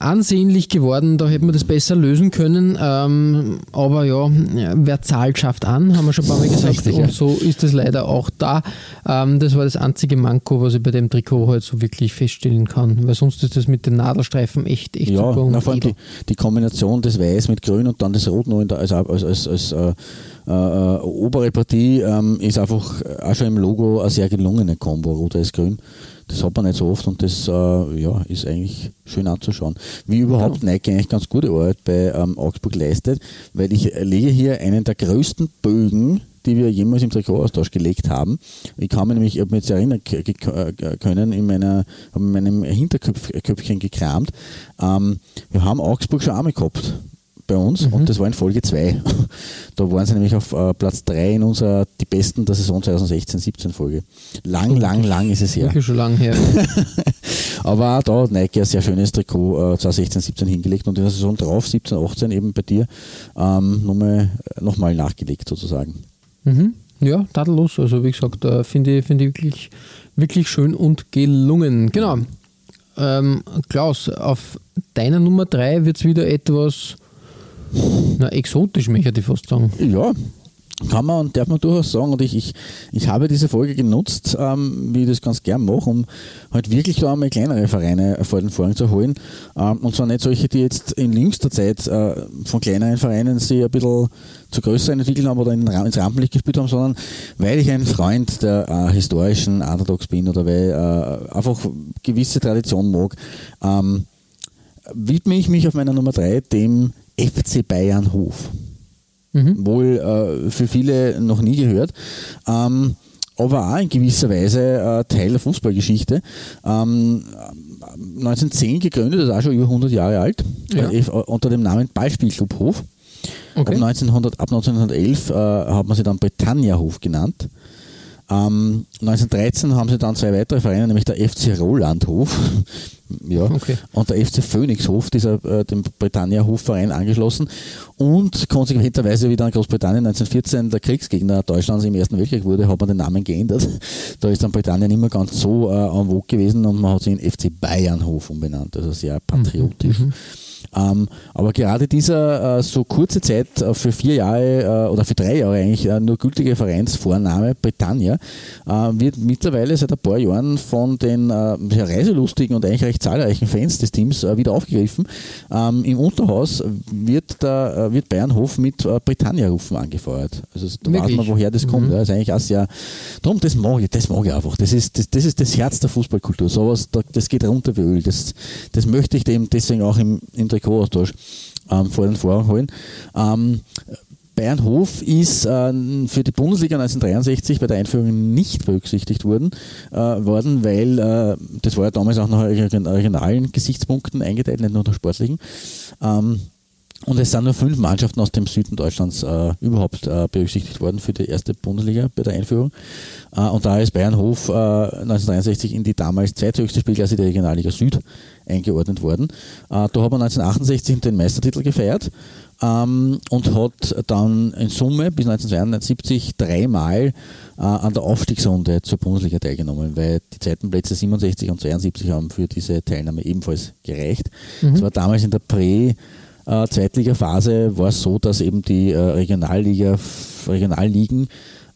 ansehnlich geworden, da hätten wir das besser lösen können. Ähm, aber ja, wer zahlt, schafft an, haben wir schon ein paar Mal gesagt. Richtig, ja. und so ist es leider auch da. Ähm, das war das einzige Manko, was ich bei dem Trikot halt so wirklich feststellen kann. Weil sonst ist das mit den Nadelstreifen echt, echt Ja, super. na, vor allem die, die Kombination des Weiß mit Grün und dann das Rot noch der, als, als, als, als äh, äh, äh, obere Partie ähm, ist einfach auch schon im Logo eine sehr gelungene Kombo, Rot-Weiß-Grün. Das hat man nicht so oft und das äh, ja, ist eigentlich schön anzuschauen. Wie überhaupt Nike eigentlich ganz gute Arbeit bei ähm, Augsburg leistet, weil ich lege hier einen der größten Bögen, die wir jemals im Trikotaustausch gelegt haben. Ich kann mich nämlich, ich habe mich jetzt erinnern äh, können, in, meiner, in meinem Hinterköpfchen gekramt. Ähm, wir haben Augsburg schon einmal gehabt bei uns Mhm. und das war in Folge 2. [laughs] Da waren sie nämlich auf äh, Platz 3 in unserer Die Besten der Saison 2016-17 Folge. Lang, lang, lang ist es her. Wirklich schon lange her. [laughs] Aber auch da hat Nike ein sehr schönes Trikot äh, 2016-17 hingelegt und in der Saison drauf, 17-18 eben bei dir, ähm, nochmal noch mal nachgelegt sozusagen. Mhm. Ja, tadellos. Also wie gesagt, äh, finde ich, finde ich wirklich, wirklich schön und gelungen. Genau. Ähm, Klaus, auf deiner Nummer 3 wird es wieder etwas na, exotisch, möchte ich fast sagen. Ja, kann man und darf man durchaus sagen. Und ich, ich, ich habe diese Folge genutzt, ähm, wie ich das ganz gern mache, um halt wirklich da einmal kleinere Vereine vor den Vorhang zu holen. Ähm, und zwar nicht solche, die jetzt in jüngster Zeit äh, von kleineren Vereinen sich ein bisschen zu größeren entwickelt haben oder in, ins Rampenlicht gespielt haben, sondern weil ich ein Freund der äh, historischen Underdogs bin oder weil äh, einfach gewisse Tradition mag, ähm, widme ich mich auf meiner Nummer 3 dem FC Bayern Hof wohl äh, für viele noch nie gehört. Ähm, aber auch in gewisser Weise äh, Teil der Fußballgeschichte. Ähm, 1910 gegründet, das ist auch schon über 100 Jahre alt, Ja. äh, unter dem Namen Ballspielclub Hof. Ab, Okay. 1900, ab 1911 äh, hat man sie dann Britannia Hof genannt. Ähm, 1913 haben sie dann zwei weitere Vereine, nämlich der FC Rolandhof [laughs] ja, Okay. und der FC Phoenixhof, dieser äh, dem Britannia Hofverein angeschlossen und konsequenterweise wieder in Großbritannien 1914 der Kriegsgegner Deutschlands im Ersten Weltkrieg wurde, hat man den Namen geändert. Da ist dann Britannien nicht mehr ganz so äh, en vogue gewesen und man hat sie in FC Bayernhof umbenannt, also sehr patriotisch. Ähm, aber gerade dieser äh, so kurze Zeit äh, für vier Jahre äh, oder für drei Jahre eigentlich äh, nur gültige Vereinsvorname Britannia äh, wird mittlerweile seit ein paar Jahren von den äh, reiselustigen und eigentlich recht zahlreichen Fans des Teams wieder aufgegriffen. Ähm, Im Unterhaus wird, der, wird Bayernhof mit Britannia-Rufen angefeuert. Also da weiß man, woher das kommt. Ja, ist eigentlich auch sehr, darum, das mag ich, das mag ich einfach. Das ist das, das, ist das Herz der Fußballkultur. Sowas, da, das geht runter wie Öl. Das, das möchte ich dem deswegen auch im, im Trikotaustausch ähm, vor den Vorhang holen. Ähm, Bayernhof ist äh, für die Bundesliga 1963 bei der Einführung nicht berücksichtigt worden, äh, worden weil äh, das war ja damals auch nach region- regionalen Gesichtspunkten eingeteilt, nicht nur nach sportlichen. Ähm, und es sind nur fünf Mannschaften aus dem Süden Deutschlands äh, überhaupt äh, berücksichtigt worden für die erste Bundesliga bei der Einführung. Äh, und da ist Bayernhof äh, 1963 in die damals zweithöchste Spielklasse der Regionalliga Süd eingeordnet worden. Äh, da hat man 1968 den Meistertitel gefeiert ähm, und hat dann in Summe bis 1972 dreimal äh, an der Aufstiegsrunde zur Bundesliga teilgenommen, weil die Zeitenplätze 67 und 72 haben für diese Teilnahme ebenfalls gereicht. Das war damals in der Prä- äh, Zweitliga-Phase war es so, dass eben die äh, Regionalliga, Regionalligen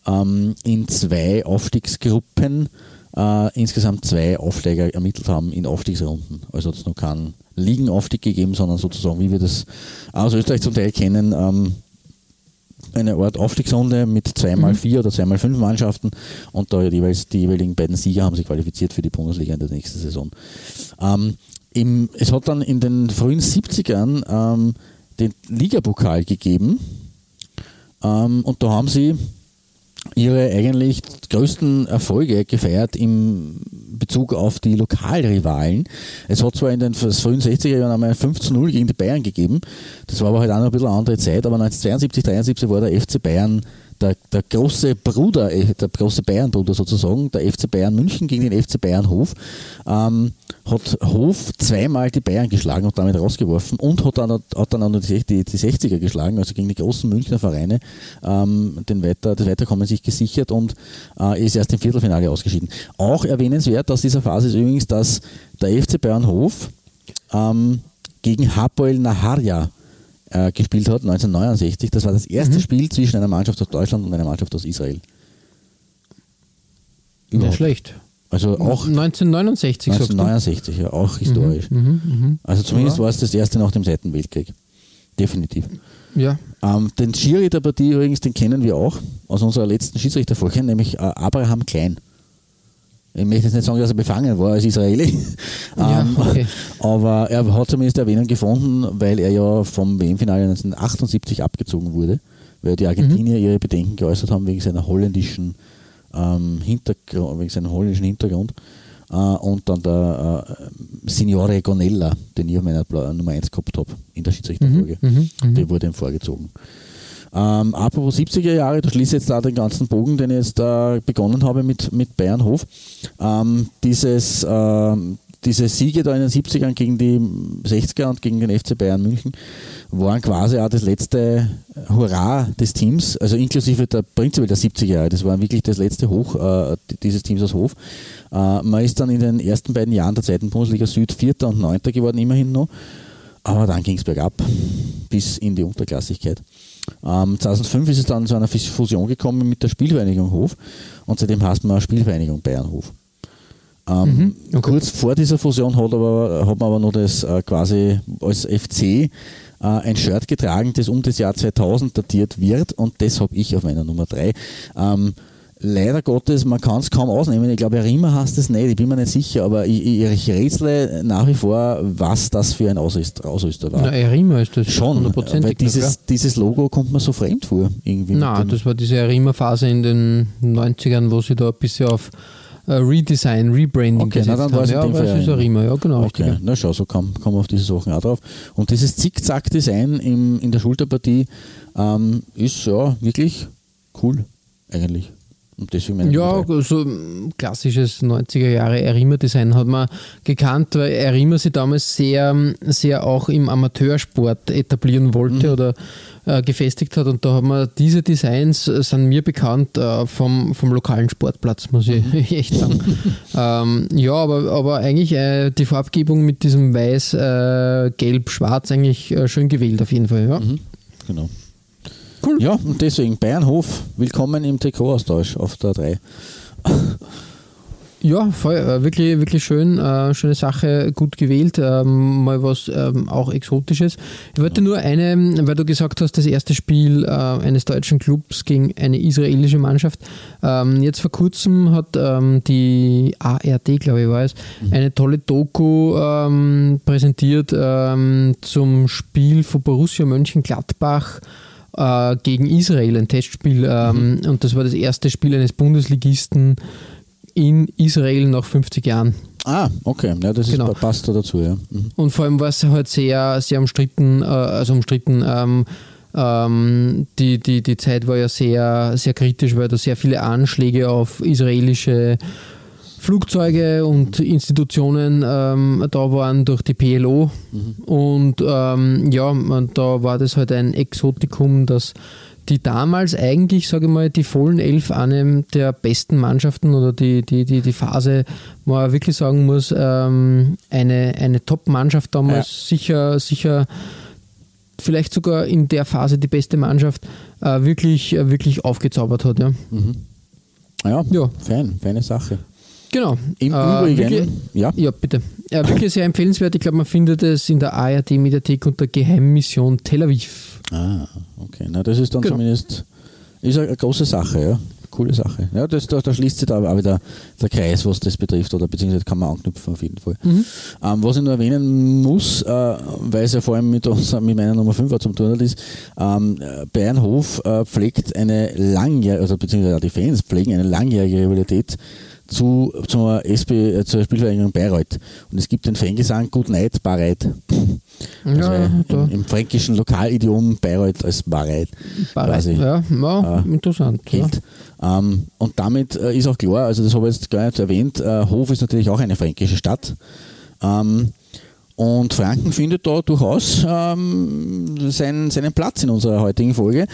ähm, in zwei Aufstiegsgruppen äh, insgesamt zwei Aufsteiger ermittelt haben in Aufstiegsrunden. Also hat es noch keinen Ligenaufstieg gegeben, sondern sozusagen, wie wir das aus Österreich zum Teil kennen, ähm, eine Art Aufstiegsrunde mit zweimal vier oder zweimal fünf Mannschaften und da jeweils die jeweiligen beiden Sieger haben sich qualifiziert für die Bundesliga in der nächsten Saison. Ähm, im, es hat dann in den frühen 70ern ähm, den Ligapokal gegeben ähm, und da haben sie ihre eigentlich größten Erfolge gefeiert im Bezug auf die Lokalrivalen. Es hat zwar in den frühen 60er Jahren einmal ein 5 zu 0 gegen die Bayern gegeben, das war aber halt auch noch ein bisschen eine andere Zeit, aber 1972, 73 war der FC Bayern der, der große Bruder, äh, der große Bayern-Bruder sozusagen, der FC Bayern München gegen den FC Bayern Hof, ähm, hat Hof zweimal die Bayern geschlagen und damit rausgeworfen und hat dann, hat dann auch noch die, die, die 60er geschlagen, also gegen die großen Münchner Vereine, ähm, den Weiter, das Weiterkommen sich gesichert und äh, ist erst im Viertelfinale ausgeschieden. Auch erwähnenswert aus dieser Phase ist übrigens, dass der FC Bayern Hof ähm, gegen Hapoel Naharja äh, gespielt hat, 1969. Das war das erste Spiel zwischen einer Mannschaft aus Deutschland und einer Mannschaft aus Israel. Nicht Überhaupt. schlecht. Also auch 1969 sagst du? 1969, ja, auch historisch. Mhm, Also zumindest Ja. war es das erste nach dem Zweiten Weltkrieg. Definitiv. Ja. Ähm, den Schiri der Partie übrigens, den kennen wir auch aus unserer letzten Schiedsrichterfolge, nämlich äh, Abraham Klein. Ich möchte jetzt nicht sagen, dass er befangen war als Israeli, [laughs] Ja, ähm, okay. aber er hat zumindest Erwähnung gefunden, weil er ja vom WM-Finale 1978 abgezogen wurde, weil die Argentinier ihre Bedenken geäußert haben wegen seiner holländischen ähm, Hintergrund, wegen seinem holländischen Hintergrund. Äh, und dann der äh, Signore Gonella, den ich auf meiner Nummer 1 gehabt habe in der Schiedsrichterfolge. Der wurde ihm vorgezogen. Ähm, apropos 70er Jahre, da schließe ich jetzt da den ganzen Bogen, den ich jetzt äh, begonnen habe mit, mit Bayernhof. Ähm, dieses, ähm, diese Siege da in den 70ern gegen die 60er und gegen den FC Bayern München waren quasi auch das letzte Hurra des Teams, also inklusive der prinzipiell der 70er Jahre. Das war wirklich das letzte Hoch äh, dieses Teams aus Hof. Äh, man ist dann in den ersten beiden Jahren der zweiten Bundesliga Süd Vierter und Neunter geworden, immerhin noch. Aber dann ging es bergab bis in die Unterklassigkeit. Ähm, 2005 ist es dann zu einer Fusion gekommen mit der Spielvereinigung Hof und seitdem heißt man Spielvereinigung Bayernhof. Ähm, Kurz vor dieser Fusion hat, aber, hat man aber noch das äh, quasi als FC äh, ein Shirt getragen, das um das Jahr 2000 datiert wird und das habe ich auf meiner Nummer 3. Ähm, leider Gottes, man kann es kaum ausnehmen. Ich glaube, Rima heißt es nicht, ich bin mir nicht sicher, aber ich, ich, ich rätsle nach wie vor, was das für ein Ausrüster, Ausrüster war. Na, Erima ist das Schon, weil klar. dieses, dieses Logo kommt mir so fremd vor. Irgendwie Na, das war diese Erima-Phase in den 90ern, wo sie da ein bisschen auf äh, Redesign, Rebranding Okay, na, dann war haben. Ja, aber es ist Erima, ja genau. Okay, richtig. na schau, so kommen komm auf diese Sachen auch drauf. Und dieses Zickzack-Design in der Schulterpartie ähm, ist ja wirklich cool, eigentlich. Ja, so klassisches 90er Jahre Erima-Design hat man gekannt, weil Erima sich damals sehr, sehr auch im Amateursport etablieren wollte Mhm. oder äh, gefestigt hat. Und da haben wir diese Designs, äh, sind mir bekannt äh, vom, vom lokalen Sportplatz, muss ich Mhm. [laughs] echt sagen. ähm, ja, aber, aber eigentlich äh, die Farbgebung mit diesem Weiß, äh, Gelb, Schwarz eigentlich äh, schön gewählt auf jeden Fall. Ja. Mhm. Genau. Cool. Ja, und deswegen Bayernhof, willkommen im Trikotaustausch auf der 3. Ja, voll, äh, wirklich, wirklich schön, äh, schöne Sache, gut gewählt, ähm, mal was ähm, auch Exotisches. Ich wollte nur eine, weil du gesagt hast, das erste Spiel äh, eines deutschen Clubs gegen eine israelische Mannschaft. Ähm, jetzt vor kurzem hat ähm, die ARD, glaube ich, war es, eine tolle Doku ähm, präsentiert ähm, zum Spiel von Borussia Mönchengladbach äh, gegen Israel, ein Testspiel. Ähm, Und das war das erste Spiel eines Bundesligisten in Israel nach 50 Jahren. Ah, okay, ja, das ist, Genau. passt da dazu, ja. Mhm. Und vor allem war es halt sehr, sehr umstritten, äh, also umstritten, ähm, ähm, die, die, die Zeit war ja sehr, sehr kritisch, weil da sehr viele Anschläge auf israelische Flugzeuge und Institutionen ähm, da waren durch die PLO. Und ähm, ja, da war das halt ein Exotikum, dass die damals eigentlich, sage ich mal, die Fohlen Elf eine der besten Mannschaften oder die, die, die, die Phase, wo man wirklich sagen muss, ähm, eine, eine Top-Mannschaft damals sicher, sicher vielleicht sogar in der Phase die beste Mannschaft äh, wirklich, äh, wirklich aufgezaubert hat. Ja. Ja, Ja. fein, feine Sache. Genau. Im Äh, Übrigen, wirklich- ja, Ja, bitte. Ja, wirklich sehr empfehlenswert. Ich glaube, man findet es in der ARD-Mediathek unter Geheimmission Tel Aviv. Ah, okay. Na, das ist dann Genau. zumindest ist eine große Sache, ja. Coole Sache. Ja, das, da, da schließt sich da auch wieder der Kreis, was das betrifft, oder beziehungsweise kann man anknüpfen auf jeden Fall. Mhm. Ähm, was ich nur erwähnen muss, äh, weil es ja vor allem mit, uns, mit meiner Nummer 5 zum tun hat, ist, ähm, Bayernhof äh, pflegt eine langjährige, also beziehungsweise die Fans pflegen eine langjährige Rivalität zu, zur, SP, äh, zur Spielvereinigung Bayreuth. Und es gibt den Fangesang Good Night Bayreuth. Also Ja, im, Im fränkischen Lokalidiom Bayreuth als Bayreuth quasi Ja, ja äh, interessant. Ja. Ähm, und damit äh, ist auch klar, also das habe ich jetzt gar nicht erwähnt, äh, Hof ist natürlich auch eine fränkische Stadt. Ähm, und Franken findet da durchaus ähm, seinen, seinen Platz in unserer heutigen Folge,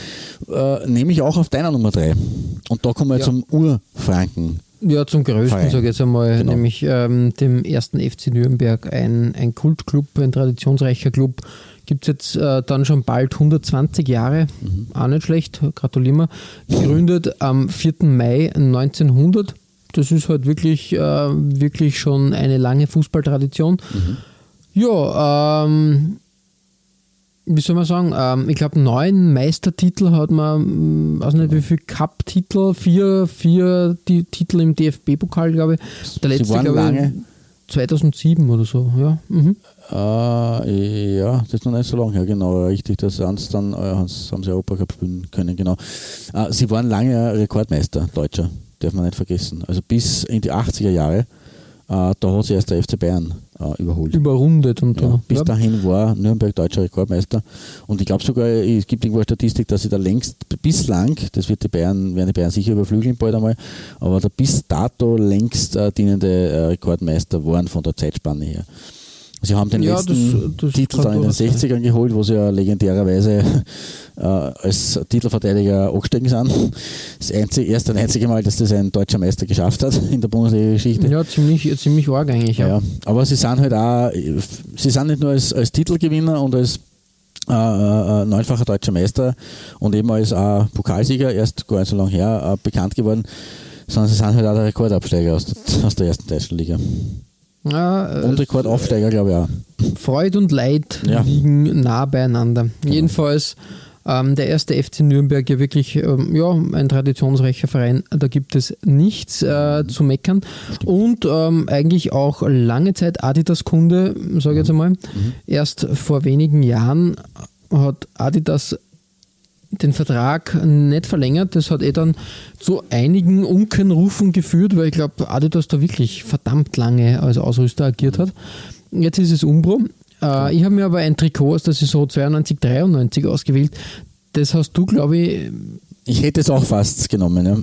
äh, nämlich auch auf deiner Nummer 3. Und da kommen wir Ja. zum Urfranken. Ja, zum größten, sage ich jetzt einmal, Genau. nämlich ähm, dem ersten FC Nürnberg, ein, ein Kultclub, ein traditionsreicher Club. Gibt es jetzt äh, dann schon bald 120 Jahre, Mhm. auch nicht schlecht, gratulieren wir. Gegründet am 4. Mai 1900. Das ist halt wirklich, äh, wirklich schon eine lange Fußballtradition. Mhm. Ja, ähm, wie soll man sagen, ähm, ich glaube, neun Meistertitel hat man, mm, weiß nicht wie viel Cup-Titel, vier, vier die Titel im DFB-Pokal, glaube ich. Der letzte, glaube lange, ich, 2007 oder so, ja. Mhm. äh, ja, das ist noch nicht so lange her, genau, richtig, das haben sie dann, äh, haben sie haben sie Europacup spielen können, genau. Äh, sie waren lange Rekordmeister, Deutscher, darf man nicht vergessen. Also bis in die 80er Jahre, äh, da hat sie erst der FC Bayern äh, überholt. Überrundet und Ja, da. bis dahin war Nürnberg deutscher Rekordmeister. Und ich glaube sogar, es gibt irgendwo eine Statistik, dass sie da längst bislang, das wird die Bayern, werden die Bayern sicher überflügeln bald einmal, aber der bis dato längst äh, dienende äh, Rekordmeister waren von der Zeitspanne her. Sie haben den Ja, letzten das- das Titel dann in den durchaus sein. 60ern geholt, wo sie ja legendärerweise äh, als Titelverteidiger angestiegen sind. Das einzige, erst und einzige Mal, dass das ein deutscher Meister geschafft hat in der Bundesliga-Geschichte. Ja, ziemlich, ziemlich arg eigentlich. Ja. Ja, aber sie sind halt auch, sie sind nicht nur als, als Titelgewinner und als äh, äh, neunfacher deutscher Meister und eben als äh, Pokalsieger, erst gar nicht so lange her, äh, bekannt geworden, sondern sie sind halt auch der Rekordabsteiger aus der, aus der ersten deutschen Liga. Ja, äh, Und Rekordaufsteiger, glaube ich auch. Freude und Leid Ja. liegen nah beieinander. Jedenfalls ähm, der erste FC Nürnberg ja wirklich ähm, ja, ein traditionsreicher Verein. Da gibt es nichts äh, zu meckern. Und ähm, eigentlich auch lange Zeit Adidas-Kunde, sage ich jetzt einmal. Erst vor wenigen Jahren hat Adidas den Vertrag nicht verlängert. Das hat eh dann zu einigen Unkenrufen geführt, weil ich glaube, Adidas da wirklich verdammt lange als Ausrüster agiert hat. Jetzt ist es Umbro. Äh, ich habe mir aber ein Trikot aus der Saison 92, 93 ausgewählt. Das hast du, glaube ich, Ich hätte es auch fast genommen. Ja.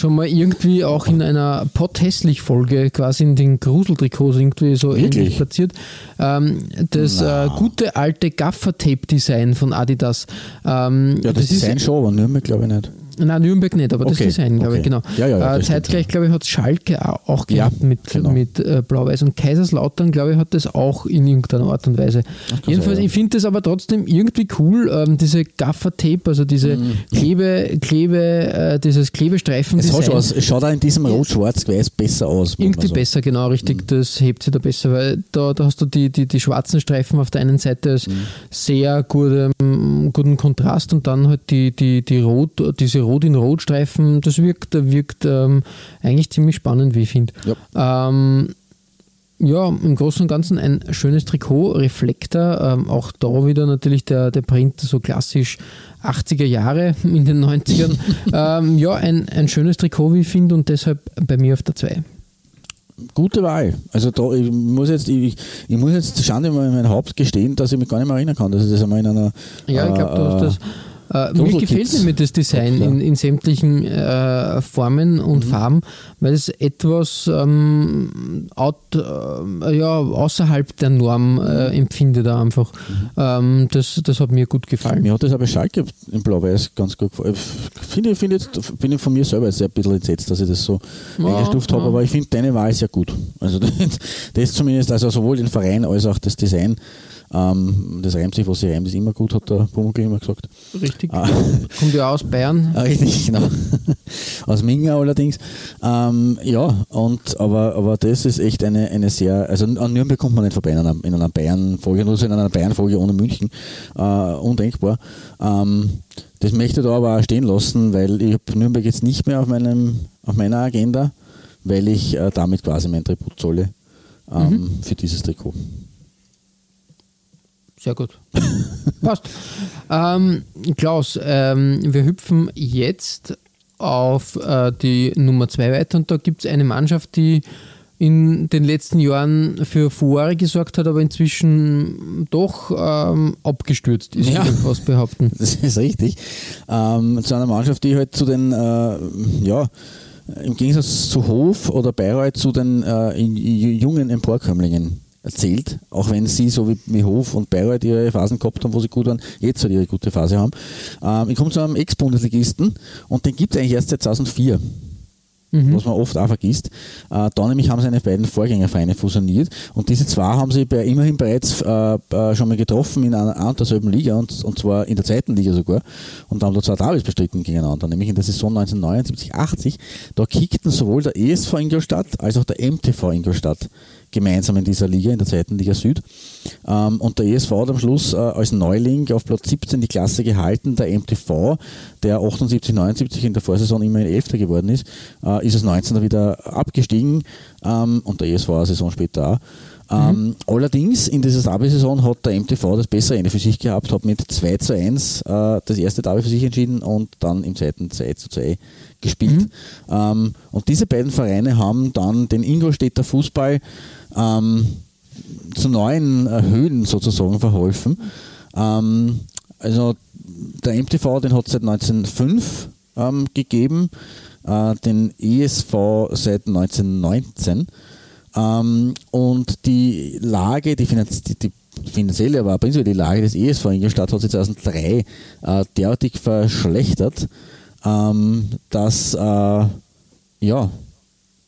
Schon mal irgendwie auch in einer Potthässlich-Folge quasi in den Gruseltrikots irgendwie so Wirklich? ähnlich platziert. Ähm, das äh, gute alte Gaffer-Tape-Design von Adidas. Ähm, Ja, das, Design schon, aber Nürnberg glaube ich nicht. Nein, Nürnberg nicht, aber das Okay, Design, glaube ich, okay. genau. Ja, ja, ja, äh, zeitgleich, glaube ich, hat Schalke au- auch gehabt mit, genau. mit äh, Blau-Weiß und Kaiserslautern, glaube ich, hat das auch in irgendeiner Art und Weise. Jedenfalls, sein, ja. ich finde das aber trotzdem irgendwie cool, ähm, diese Gaffer-Tape, also diese Klebe, Klebe, äh, dieses Klebestreifen. Mhm. Es, was, es schaut auch in diesem Rot-Schwarz-Weiß besser aus. Irgendwie sagen. besser, genau, Mhm. richtig. Das hebt sich da besser, weil da, da hast du die, die, die schwarzen Streifen auf der einen Seite als Mhm. sehr gute, guten Kontrast und dann halt die, die, die Rot, diese Rot in Rot Streifen, das wirkt, wirkt ähm, eigentlich ziemlich spannend, wie ich finde. Ähm, ja, im Großen und Ganzen ein schönes Trikot, Reflektor, ähm, auch da wieder natürlich der, der Print so klassisch 80er Jahre [laughs] in den 90ern. [laughs] ähm, ja, ein, ein schönes Trikot, wie ich finde, und deshalb bei mir auf der 2. Gute Wahl. Also da, ich muss jetzt, ich, ich muss jetzt Schande in mein Haupt gestehen, dass ich mich gar nicht mehr erinnern kann, dass ich das einmal in einer Ja, ich glaube, du hast äh. Äh, mir gefällt nämlich das Design in, in sämtlichen äh, Formen und Mhm. Farben, weil es etwas ähm, out, äh, ja, außerhalb der Norm äh, empfinde da einfach. Ähm, das, das hat mir gut gefallen. Mir hat das aber Schalke in Blau-Weiß ganz gut gefallen. Ich Finde, finde jetzt, bin ich von mir selber jetzt ein bisschen entsetzt, dass ich das so Ja, eingestuft habe, ja. aber ich finde deine Wahl sehr gut. Also das, [laughs] das zumindest, also sowohl den Verein als auch das Design, ähm, das reimt sich, was sich reimt, ist immer gut, hat der Pumuckl immer gesagt. Richtig. Ah. [laughs] Kommt ja aus Bayern. Ah, Richtig, genau. [laughs] Aus Minga allerdings. Ähm, ja, und, aber, aber das ist echt eine, eine sehr, also an Nürnberg kommt man nicht vorbei in einer, in einer Bayern-Folge, nur so in einer Bayern-Folge ohne München. Äh, undenkbar. Ähm, das möchte ich da aber auch stehen lassen, weil ich habe Nürnberg jetzt nicht mehr auf, meinem, auf meiner Agenda, weil ich äh, damit quasi mein Tribut zolle ähm, für dieses Trikot. Sehr gut. [laughs] Passt. Ähm, Klaus, ähm, wir hüpfen jetzt auf äh, die Nummer 2 weiter und da gibt es eine Mannschaft, die in den letzten Jahren für Furore gesorgt hat, aber inzwischen doch ähm, abgestürzt ist, Ja. fast behaupten. [laughs] Das ist richtig. Ähm, zu einer Mannschaft, die halt zu den, äh, ja, im Gegensatz zu Hof oder Bayreuth zu den äh, jungen Emporkömmlingen erzählt, auch wenn sie so wie, wie Hof und Bayreuth ihre Phasen gehabt haben, wo sie gut waren, jetzt halt ihre gute Phase haben. Ähm, ich komme zu einem Ex-Bundesligisten und den gibt es eigentlich erst seit 2004 was man oft auch vergisst. Äh, da nämlich haben seine beiden Vorgängervereine fusioniert und diese zwei haben sie bei, immerhin bereits äh, äh, schon mal getroffen in einer, und derselben Liga und, und zwar in der zweiten Liga sogar und haben da zwei Derbys bestritten gegeneinander, nämlich in der Saison 1979-80. Da kickten sowohl der ESV Ingolstadt als auch der MTV Ingolstadt gemeinsam in dieser Liga, in der zweiten Liga Süd. Ähm, und der ESV hat am Schluss äh, als Neuling auf Platz 17 die Klasse gehalten. Der MTV, der 78, 79 in der Vorsaison immerhin Elfter geworden ist, äh, ist als 19er wieder abgestiegen ähm, und der ESV eine Saison später auch. Ähm, allerdings in dieser Derby-Saison hat der MTV das bessere Ende für sich gehabt, hat mit 2 zu 1 äh, das erste Derby für sich entschieden und dann im zweiten 2 zu 2 gespielt. Ähm, und diese beiden Vereine haben dann den Ingolstädter Fußball ähm, zu neuen äh, Höhen sozusagen verholfen. Ähm, also der MTV, den hat es seit 1905 ähm, gegeben, äh, den ESV seit 1919. Ähm, und die Lage, die, Finanz die, die finanzielle, aber prinzipiell die Lage des ESV Ingolstadt hat sich 2003 äh, derartig verschlechtert, ähm, dass äh, ja,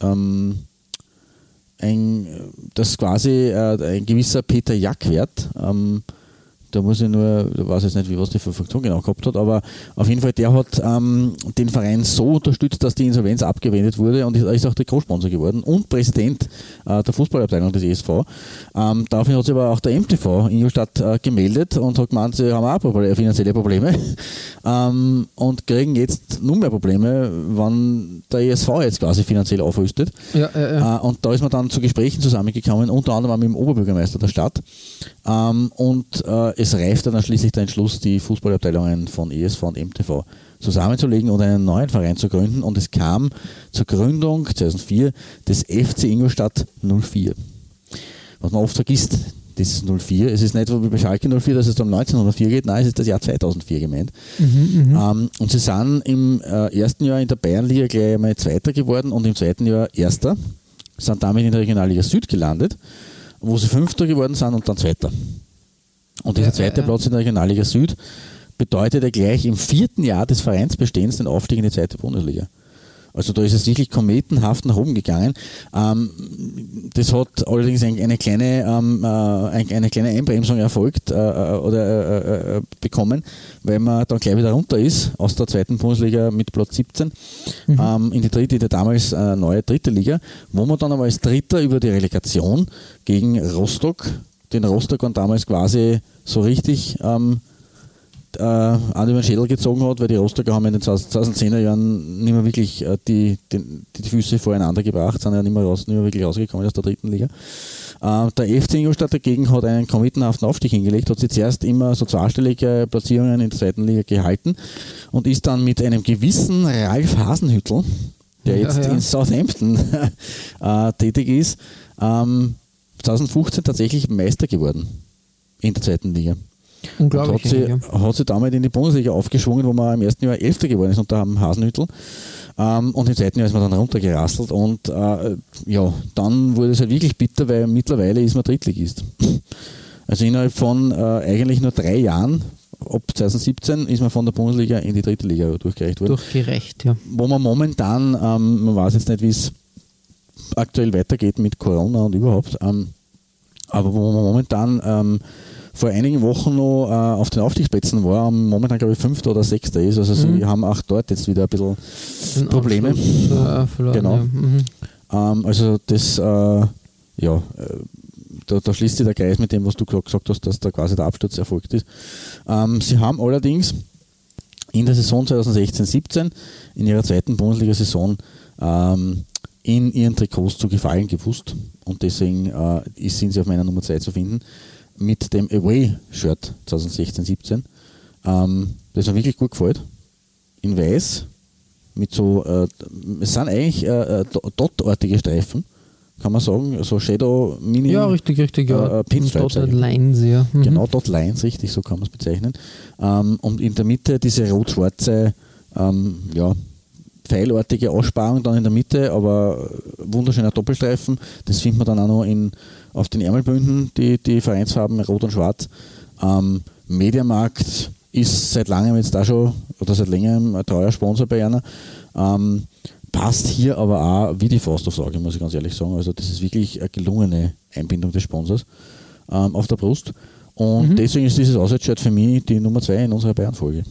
ähm, ein, dass quasi äh, ein gewisser Peter Jackwert, ähm, da muss ich nur, ich weiß jetzt nicht, wie was die für Funktion genau gehabt hat, aber auf jeden Fall, der hat ähm, den Verein so unterstützt, dass die Insolvenz abgewendet wurde und ist, auch der Co-Sponsor geworden und Präsident äh, der Fußballabteilung des ESV. Ähm, daraufhin hat sich aber auch der MTV Ingolstadt äh, gemeldet und hat gemeint, sie haben auch Probleme, finanzielle Probleme [laughs] ähm, und kriegen jetzt nur mehr Probleme, wenn der ESV jetzt quasi finanziell aufrüstet. Ja, ja, ja. Äh, und da ist man dann zu Gesprächen zusammengekommen, unter anderem auch mit dem Oberbürgermeister der Stadt. Ähm, und äh, es reifte dann schließlich der Entschluss, die Fußballabteilungen von ESV und MTV zusammenzulegen und einen neuen Verein zu gründen. Und es kam zur Gründung 2004 des FC Ingolstadt 04. Was man oft vergisst, Das ist 04. Es ist nicht so wie bei Schalke 04, dass es um 1904 geht, nein, es ist das Jahr 2004 gemeint. Ähm, und sie sind im äh, ersten Jahr in der Bayernliga gleich einmal Zweiter geworden und im zweiten Jahr Erster. Sind damit in der Regionalliga Süd gelandet, wo sie Fünfter geworden sind und dann Zweiter. Und dieser zweite. Platz in der Regionalliga Süd bedeutete gleich im vierten Jahr des Vereinsbestehens den Aufstieg in die zweite Bundesliga. Also da ist es wirklich kometenhaft nach oben gegangen. Ähm, das hat allerdings ein, eine, kleine, ähm, äh, ein, eine kleine Einbremsung erfolgt äh, äh, oder bekommen, weil man dann gleich wieder runter ist aus der zweiten Bundesliga mit Platz 17 ähm, in die dritte, die damals neue dritte Liga, wo man dann aber als Dritter über die Relegation gegen Rostock, den Rostock und damals quasi so richtig ähm, äh, an den Schädel gezogen hat, weil die Rostocker haben in den 2010er Jahren nicht mehr wirklich äh, die, die, die Füße voreinander gebracht, sind ja nicht mehr, raus, nicht mehr wirklich rausgekommen aus der dritten Liga. Äh, der FC Ingolstadt dagegen hat einen kometenhaften Aufstieg hingelegt, hat sich zuerst immer so zweistellige Platzierungen in der zweiten Liga gehalten und ist dann mit einem gewissen Ralf Hasenhüttel, der Ja, jetzt ja. in Southampton [laughs] äh, tätig ist, ähm, 2015 tatsächlich Meister geworden in der zweiten Liga. Und Unglaublich. hat sie, ja. hat sie damit in die Bundesliga aufgeschwungen, wo man im ersten Jahr Elfter geworden ist unter dem Hasenhüttel. Ähm, und im zweiten Jahr ist man dann runtergerasselt und äh, ja, dann wurde es halt wirklich bitter, weil mittlerweile ist man Drittligist. Also innerhalb von äh, eigentlich nur drei Jahren, ab 2017, ist man von der Bundesliga in die dritte Liga durchgereicht worden Durchgerecht, ja. wo man momentan, ähm, man weiß jetzt nicht, wie es aktuell weitergeht mit Corona und überhaupt, ähm, aber wo man momentan ähm, vor einigen Wochen noch äh, auf den Aufstiegsplätzen war, momentan glaube ich fünfter oder sechster ist, also sie haben auch dort jetzt wieder ein bisschen Den Probleme. Äh, verloren, Genau. Ja. Mhm. ähm, also das, äh, ja, äh, da, da schließt sich der Kreis mit dem, was du gesagt hast, dass da quasi der Absturz erfolgt ist. Ähm, sie haben allerdings in der Saison 2016-17, in ihrer zweiten Bundesliga-Saison, ähm, in ihren Trikots zu gefallen gewusst. Und deswegen äh, sind sie auf meiner Nummer 2 zu finden mit dem Away-Shirt 2016-17, ähm, das mir wirklich gut gefällt. In weiß, mit so, äh, es sind eigentlich äh, äh, Dot-artige Streifen, kann man sagen, so Shadow Mini. Ja, richtig, richtig. Ja. Äh, äh, Pinstripes eigentlich. Lines, ja. Mhm. Genau, Dot Lines, richtig, so kann man es bezeichnen. Ähm, und in der Mitte diese rot-schwarze, ähm, ja, pfeilartige Aussparung dann in der Mitte, aber wunderschöner Doppelstreifen. Das findet man dann auch noch in, auf den Ärmelbünden, die, die Vereinsfarben rot und schwarz. Ähm, Mediamarkt ist seit langem jetzt da schon, oder seit längerem ein treuer Sponsor bei einer. Ähm, passt hier aber auch wie die Faust aufs Auge, muss ich ganz ehrlich sagen. Also das ist wirklich eine gelungene Einbindung des Sponsors ähm, auf der Brust. Und deswegen ist dieses Auswärtsshirt für mich die Nummer zwei in unserer Bayern-Folge.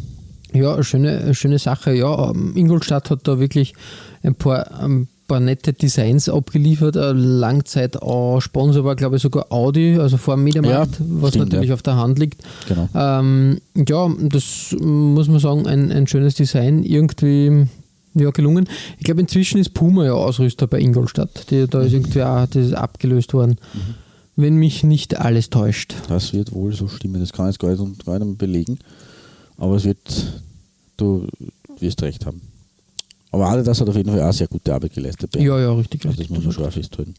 Ja, schöne, schöne Sache. Ja, ähm, Ingolstadt hat da wirklich ein paar, ein paar nette Designs abgeliefert. Langzeit auch Sponsor war, glaube ich, sogar Audi, also vor dem Mediamarkt, Ja, was stimmt, natürlich ja. auf der Hand liegt. Genau. Ähm, ja, das muss man sagen, ein, ein schönes Design. Irgendwie ja, gelungen. Ich glaube, inzwischen ist Puma ja Ausrüster bei Ingolstadt. Die, da Mhm. ist irgendwie auch das ist abgelöst worden. Wenn mich nicht alles täuscht. Das wird wohl so stimmen. Das kann ich jetzt gar nicht, und gar nicht belegen. Aber es wird, du wirst recht haben. Aber Adidas hat auf jeden Fall auch sehr gute Arbeit geleistet. Ja, ja, richtig. Also das muss man schon auch festhalten.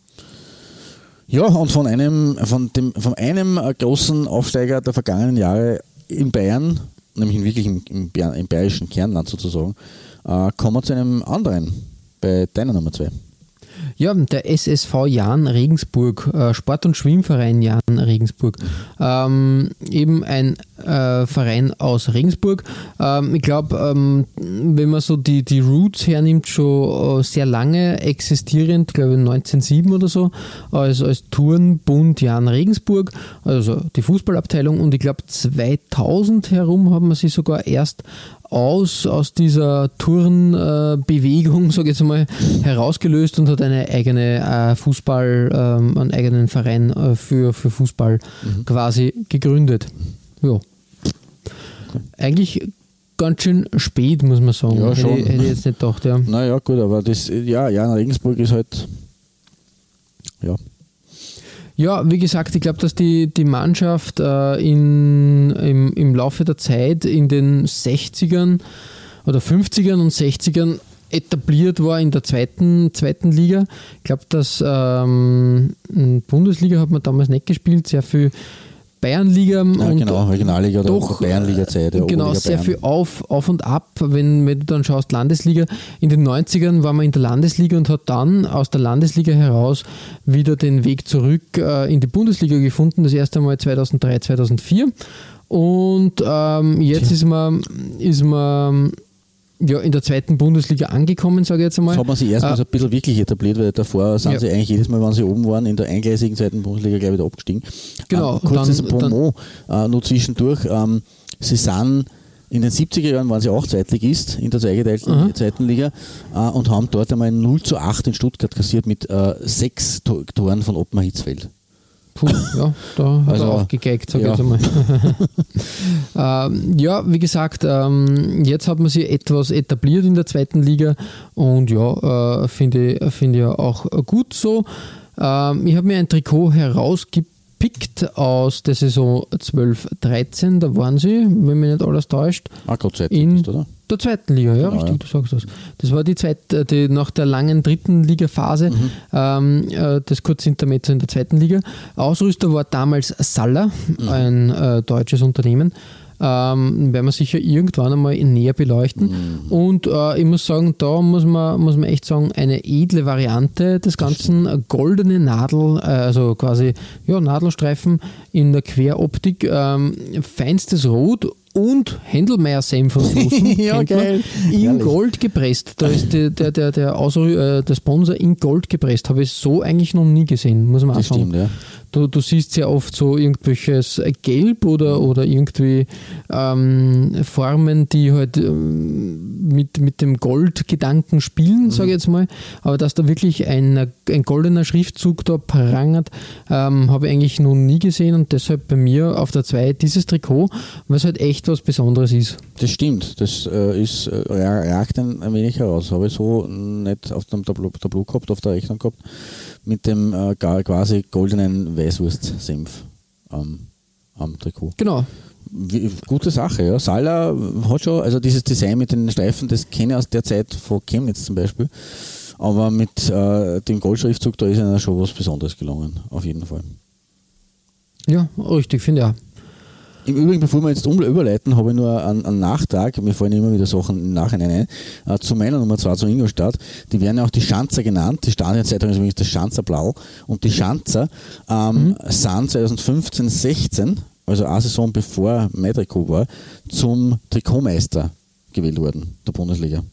Ja, und von einem, von dem, von einem großen Aufsteiger der vergangenen Jahre in Bayern, nämlich in wirklich im, im, im bayerischen Kernland sozusagen, äh, kommen wir zu einem anderen, bei deiner Nummer 2. Ja, der SSV Jahn Regensburg, äh, Sport- und Schwimmverein Jahn Regensburg. Ähm, eben ein äh, Verein aus Regensburg. Ähm, ich glaube, ähm, wenn man so die, die Roots hernimmt, schon äh, sehr lange existierend, glaube ich 1907 oder so, als, als Turnbund Jahn Regensburg, also die Fußballabteilung. Und ich glaube 2000 herum haben wir sie sogar erst aus, aus dieser Turnbewegung, sage ich jetzt mal, herausgelöst und hat eine eigene äh, Fußball, ähm, einen eigenen Verein äh, für, für Fußball quasi gegründet. Ja. Eigentlich ganz schön spät, muss man sagen. Ja, hätte, schon. hätte ich jetzt nicht gedacht, ja. Naja, gut, aber das, ja, Jan Regensburg ist halt, ja, Ja, wie gesagt, ich glaube, dass die, die Mannschaft äh, in, im, im Laufe der Zeit in den 60ern oder 50ern und 60ern etabliert war in der zweiten, zweiten Liga. Ich glaube, dass ähm, Bundesliga hat man damals nicht gespielt, sehr viel Bayernliga Ja, und genau, Regionalliga oder doch, Bayernliga-Zeit. ja, genau, Oberliga sehr Bayern. viel auf, auf und ab, wenn, wenn du dann schaust, Landesliga. In den 90ern war man in der Landesliga und hat dann aus der Landesliga heraus wieder den Weg zurück äh, in die Bundesliga gefunden, das erste Mal 2003, 2004. Und ähm, jetzt ist man, ist man ja, in der zweiten Bundesliga angekommen, sage ich jetzt einmal. Das hat man sich erstmal Äh, so ein bisschen wirklich etabliert, weil davor sind Ja. sie eigentlich jedes Mal, wenn sie oben waren, in der eingleisigen zweiten Bundesliga gleich wieder abgestiegen. Genau, Ähm, kurzes Promo äh, nur zwischendurch. Ähm, sie sind in den 70er Jahren waren sie auch Zweitligist in der zweigeteilten zweiten Liga äh, und haben dort einmal 0 zu 8 in Stuttgart kassiert mit äh, sechs To- Toren von Ottmar Hitzfeld. Puh, ja, da hat Also, er auch gegeigt, sag ich ja. jetzt einmal. [laughs] ähm, ja, wie gesagt, ähm, jetzt hat man sich etwas etabliert in der zweiten Liga und ja, äh, finde ich ja auch gut so. Ähm, ich habe mir ein Trikot herausgepickt aus der Saison 12-13, da waren sie, wenn mich nicht alles täuscht, Ah, in oder? der zweiten Liga, ja, Genau, richtig, ja. du sagst das. Das war die zweite, die, nach der langen dritten Ligaphase, Mhm. ähm, äh, das kurze Intermezzo in der zweiten Liga. Ausrüster war damals Saller, Mhm. ein äh, deutsches Unternehmen. Ähm, werden wir sicher irgendwann einmal näher beleuchten. Mhm. Und äh, ich muss sagen, da muss man, muss man echt sagen, eine edle Variante des Ganzen. Eine Goldene Nadel, äh, also quasi ja, Nadelstreifen in der Queroptik, ähm, feinstes Rot und Händelmeier-Senf von Soßen. [laughs] Ja, geil. In Herrlich. Gold gepresst. Da ist die, der, der, der, Ausrü äh, der Sponsor in Gold gepresst. Habe ich so eigentlich noch nie gesehen, muss man auch sagen. stimmt, ja. Du, du siehst sehr oft so irgendwelches Gelb oder, oder irgendwie ähm, Formen, die halt ähm, mit, mit dem Goldgedanken spielen, sage ich jetzt mal. Aber dass da wirklich ein, ein goldener Schriftzug da prangert, ähm, habe ich eigentlich noch nie gesehen und deshalb bei mir auf der 2 dieses Trikot, es halt echt was Besonderes ist. Das stimmt, das äh, ist, äh, ra- ragt ein, ein wenig heraus. Habe ich so nicht auf dem Tableau, Tableau gehabt, auf der Rechnung gehabt, mit dem äh, quasi goldenen Weißwurst-Senf am, am Trikot. Genau. Wie, gute Sache, ja. Sala hat schon, also dieses Design mit den Streifen, das kenne ich aus der Zeit von Chemnitz zum Beispiel. Aber mit äh, dem Goldschriftzug, da ist ihnen schon was Besonderes gelungen, auf jeden Fall. Ja, richtig, finde ich auch. Im Übrigen, bevor wir jetzt überleiten, habe ich nur einen, einen Nachtrag, mir fallen immer wieder Sachen im Nachhinein ein, äh, zu meiner Nummer 2, zu Ingolstadt. Die werden ja auch die Schanzer genannt. Die Stadionzeitung ist übrigens das Schanzer Blau. Und die Schanzer ähm, sind 2015, 16, also eine Saison bevor mein Trikot war, zum Trikotmeister gewählt worden, der Bundesliga.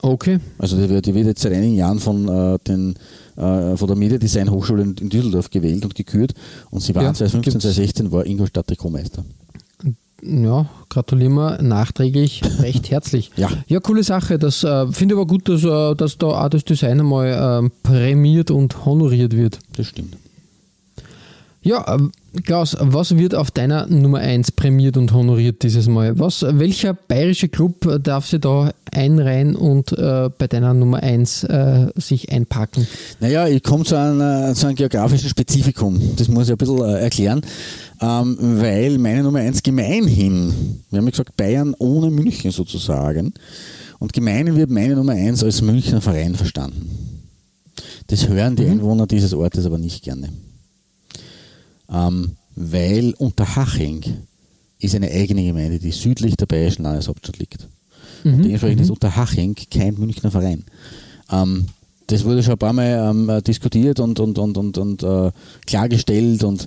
Okay. Also die wird, die wird jetzt seit einigen Jahren von, äh, den, äh, von der Mediadesign Hochschule in, in Düsseldorf gewählt und gekürt. Und sie waren Ja, 2015, gibt's. 2016 war Ingolstadt Trikotmeister. Ja, gratulieren wir nachträglich [laughs] recht herzlich. Ja. Ja, coole Sache. Das äh, finde ich aber gut, dass, äh, dass da auch das Design einmal ähm, prämiert und honoriert wird. Das stimmt. Ja, ähm, Klaus, was wird auf deiner Nummer 1 prämiert und honoriert dieses Mal? Was, welcher bayerische Club darf sich da einreihen und äh, bei deiner Nummer 1 äh, sich einpacken? Naja, ich komme zu, einer- zu einem geografischen Spezifikum. Das muss ich ein bisschen äh, erklären, ähm, weil meine Nummer 1 gemeinhin, wir haben ja gesagt Bayern ohne München sozusagen, und gemeinhin wird meine Nummer 1 als Münchner Verein verstanden. Das hören die Einwohner dieses Ortes aber nicht gerne. Ähm, weil Unterhaching ist eine eigene Gemeinde, die südlich der bayerischen Landeshauptstadt liegt. Und dementsprechend ist Unterhaching kein Münchner Verein. Ähm, das wurde schon ein paar Mal ähm, äh, diskutiert und, und, und, und, und äh, klargestellt und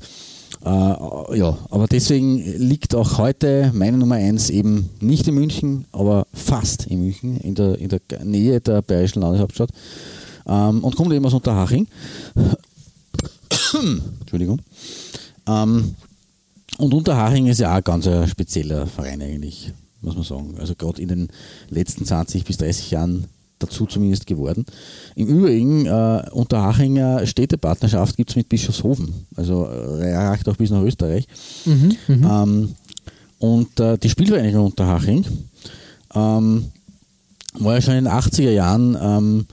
äh, ja, aber deswegen liegt auch heute meine Nummer 1 eben nicht in München, aber fast in München, in der, in der Nähe der bayerischen Landeshauptstadt ähm, und kommt eben aus Unterhaching. [coughs] Entschuldigung. Ähm, und Unterhaching ist ja auch ein ganz ein spezieller Verein eigentlich, muss man sagen. Also gerade in den letzten 20 bis 30 Jahren dazu zumindest geworden. Im Übrigen, äh, Unterhachinger Städtepartnerschaft gibt es mit Bischofshofen. Also äh, reicht auch bis nach Österreich. Ähm, und äh, die Spielvereinigung Unterhaching ähm, war ja schon in den 80er Jahren ähm,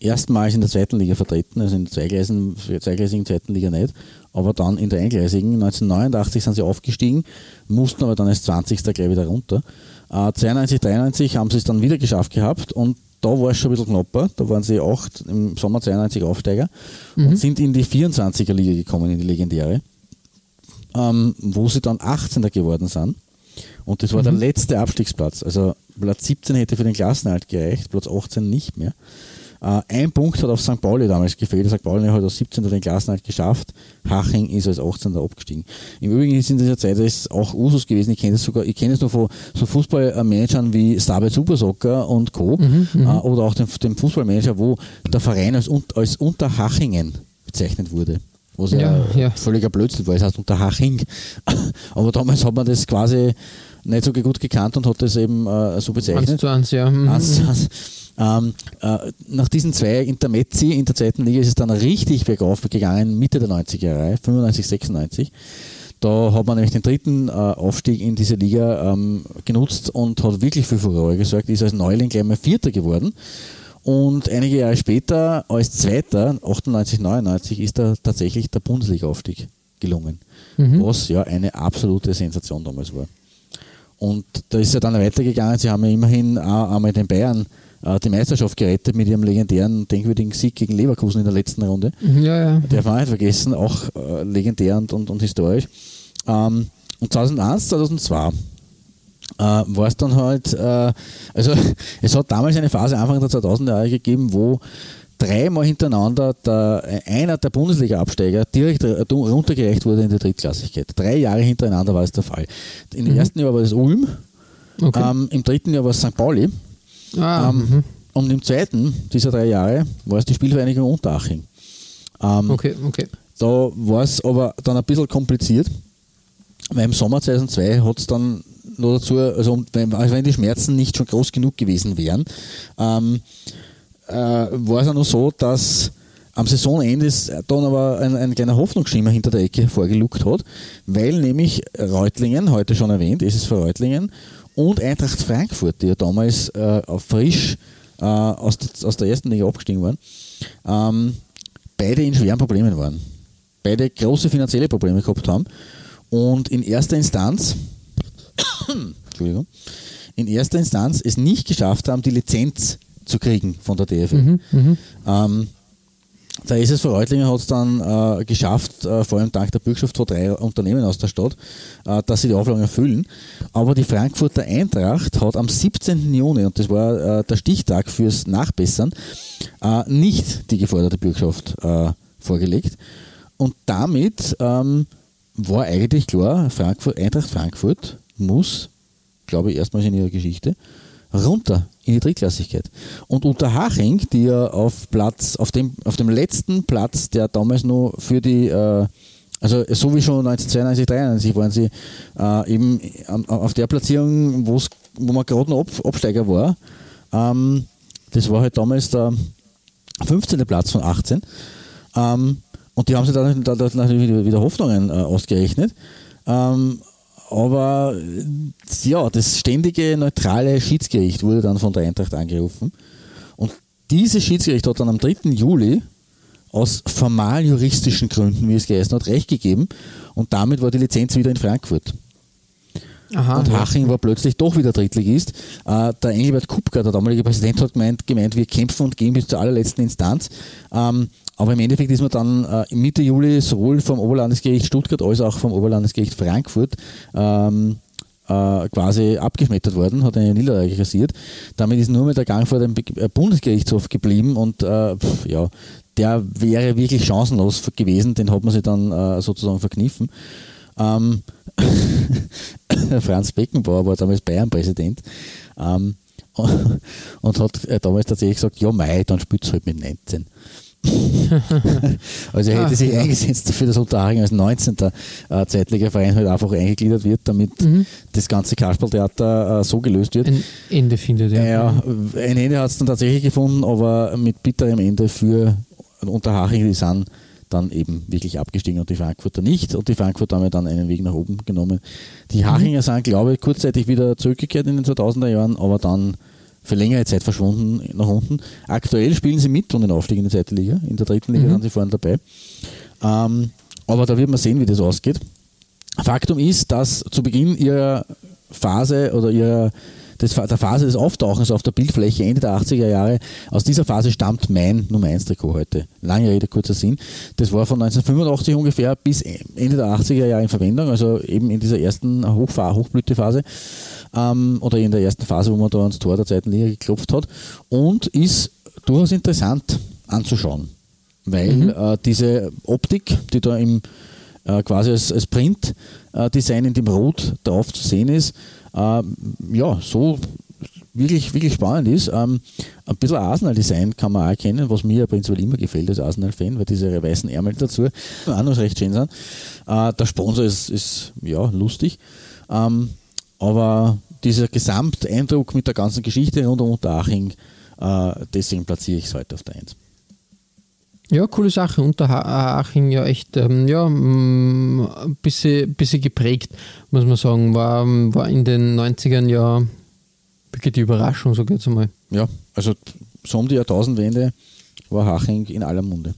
erstmals in der zweiten Liga vertreten, also in der zweigleisigen, zweigleisigen zweiten Liga nicht, aber dann in der eingleisigen. 1989 sind sie aufgestiegen, mussten aber dann als 20. gleich wieder runter. Äh, 92, 93 haben sie es dann wieder geschafft gehabt und da war es schon ein bisschen knapper. Da waren sie acht im Sommer 92 Aufsteiger und sind in die 24er Liga gekommen, in die legendäre, ähm, wo sie dann 18er geworden sind. Und das war der letzte Abstiegsplatz. Also Platz 17 hätte für den Klassenhalt gereicht, Platz 18 nicht mehr. Äh, ein Punkt hat auf St. Pauli damals gefehlt. St. Pauli hat als 17. den Klassenhalt geschafft. Haching ist als 18. abgestiegen. Im Übrigen ist in dieser Zeit ist auch Usus gewesen. Ich kenne es sogar, ich kenne es nur von so Fußballmanagern wie Starbeit Super Soccer und Co. Äh, oder auch dem, dem Fußballmanager, wo der Verein als, als Unterhachingen bezeichnet wurde. Was ja, Ja, ja. völliger Blödsinn war. Es heißt Unterhaching. [laughs] Aber damals hat man das quasi nicht so gut gekannt und hat das eben äh, so bezeichnet. Eins zu eins, ja. Mhm. Eins zu eins. Ähm, äh, nach diesen zwei Intermezzi in der zweiten Liga ist es dann richtig bergauf gegangen, Mitte der 90er Jahre, 95, 96. Da hat man nämlich den dritten äh, Aufstieg in diese Liga ähm, genutzt und hat wirklich für Furore gesorgt, ist als Neuling gleich mal Vierter geworden. Und einige Jahre später, als Zweiter, 98, 99, ist da tatsächlich der Bundesliga-Aufstieg gelungen. Was ja eine absolute Sensation damals war. Und da ist ja dann weitergegangen. Sie haben ja immerhin auch einmal den Bayern die Meisterschaft gerettet mit ihrem legendären, denkwürdigen Sieg gegen Leverkusen in der letzten Runde. Ja, ja. Darf man auch nicht vergessen, auch äh, legendär und, und, und historisch. Ähm, und 2001, 2002 äh, war es dann halt, äh, also [laughs] es hat damals eine Phase Anfang der 2000er Jahre gegeben, wo dreimal hintereinander der, einer der Bundesliga-Absteiger direkt äh, runtergereicht wurde in die Drittklassigkeit. Drei Jahre hintereinander war es der Fall. Im ersten Jahr war das Ulm, Okay. ähm, im dritten Jahr war es St. Pauli ah, ähm, mhm. und im zweiten dieser drei Jahre war es die Spielvereinigung Unteraching. Ähm, okay, okay. da war es aber dann ein bisschen kompliziert, weil im Sommer 2002 hat es dann noch dazu, also, wenn, also wenn die Schmerzen nicht schon groß genug gewesen wären, ähm, äh, war es ja nur so, dass am Saisonende ist dann aber ein, ein kleiner Hoffnungsschimmer hinter der Ecke vorgeluckt hat, weil nämlich Reutlingen, heute schon erwähnt, es ist für Reutlingen, und Eintracht Frankfurt, die ja damals äh, frisch äh, aus, der- aus der ersten Liga abgestiegen waren, ähm, beide in schweren Problemen waren. Beide große finanzielle Probleme gehabt haben und in erster Instanz, [coughs] Entschuldigung, in erster Instanz es nicht geschafft haben, die Lizenz zu kriegen von der DFL. Ähm, der SSV Reutlingen hat es dann äh, geschafft, äh, vor allem dank der Bürgschaft von drei Unternehmen aus der Stadt, äh, dass sie die Auflagen erfüllen. Aber die Frankfurter Eintracht hat am 17. Juni, und das war äh, der Stichtag fürs Nachbessern, äh, nicht die geforderte Bürgschaft äh, vorgelegt. Und damit ähm, war eigentlich klar, Frankfurt, Eintracht Frankfurt muss, glaube ich, erstmals in ihrer Geschichte, runter in die Drittklassigkeit. Und Unterhaching, die ja auf Platz, auf dem, auf dem letzten Platz, der damals nur für die, äh, also so wie schon 1992, 93 waren sie äh, eben auf der Platzierung, wo man gerade noch Ab, Absteiger war. Ähm, das war halt damals der 15. Platz von 18. Ähm, und die haben sich dann, dann, natürlich wieder, wieder Hoffnungen äh, ausgerechnet. Ähm, aber ja, das ständige neutrale Schiedsgericht wurde dann von der Eintracht angerufen. Und dieses Schiedsgericht hat dann am 3. Juli aus formal juristischen Gründen, wie es geheißen hat, recht gegeben. Und damit war die Lizenz wieder in Frankfurt. Aha. Und Haching war plötzlich doch wieder Drittligist. Äh, der Engelbert Kupka, der damalige Präsident, hat gemeint, gemeint, wir kämpfen und gehen bis zur allerletzten Instanz. Ähm, aber im Endeffekt ist man dann äh, Mitte Juli sowohl vom Oberlandesgericht Stuttgart als auch vom Oberlandesgericht Frankfurt ähm, äh, quasi abgeschmettert worden, hat eine Niederlage kassiert. Damit ist nur mehr der Gang vor dem äh, Bundesgerichtshof geblieben und äh, pf, ja, der wäre wirklich chancenlos gewesen, den hat man sich dann äh, sozusagen verkniffen. Ähm, [laughs] Franz Beckenbauer war damals Bayern-Präsident ähm, [laughs] und hat äh, damals tatsächlich gesagt, ja mei, dann spielt es halt mit 19. [laughs] also er hätte Ah, sich ja. eingesetzt dafür, dass Unterhaching als 19. Äh, Zweitligaverein halt einfach eingegliedert wird, damit das ganze Kasperltheater äh, so gelöst wird. Ein Ende findet, ja. Ja, ein Ende hat es dann tatsächlich gefunden, aber mit bitterem Ende für Unterhaching, die sind dann eben wirklich abgestiegen und die Frankfurter nicht. Und die Frankfurter haben ja dann einen Weg nach oben genommen. Die Hachinger sind, glaube ich, kurzzeitig wieder zurückgekehrt in den 2000er Jahren, aber dann für längere Zeit verschwunden nach unten. Aktuell spielen sie mit um den Aufstieg in die zweite Liga. In der dritten Liga sind sie vorne dabei. Ähm, aber da wird man sehen, wie das ausgeht. Faktum ist, dass zu Beginn ihrer Phase oder ihrer des, der Phase des Auftauchens auf der Bildfläche Ende der 80er Jahre. Aus dieser Phase stammt mein Nummer 1 Trikot heute. Lange Rede, kurzer Sinn. Das war von 1985 ungefähr bis Ende der 80er Jahre in Verwendung, also eben in dieser ersten Hochfahr Hochblütephase ähm, oder in der ersten Phase, wo man da ans Tor der zweiten Liga geklopft hat und ist durchaus interessant anzuschauen, weil mhm. äh, diese Optik, die da im äh, quasi als, als Print-Design in dem Rot drauf zu sehen ist, äh, ja, so wirklich, wirklich spannend ist. Ähm, ein bisschen Arsenal-Design kann man auch erkennen, was mir prinzipiell immer gefällt als Arsenal-Fan, weil diese weißen Ärmel dazu auch noch recht schön sind. Äh, der Sponsor ist, ist ja lustig. Ähm, aber dieser Gesamteindruck mit der ganzen Geschichte rund um Unterhaching, äh, deswegen platziere ich es heute auf der 1. Ja, coole Sache. Unterhaching ja echt, ähm, ja, ein mm, bisschen, bisschen geprägt, muss man sagen. War, war in den 90ern ja wirklich die Überraschung, so geht es einmal. Ja, also so um die Jahrtausendwende war Haching in aller Munde.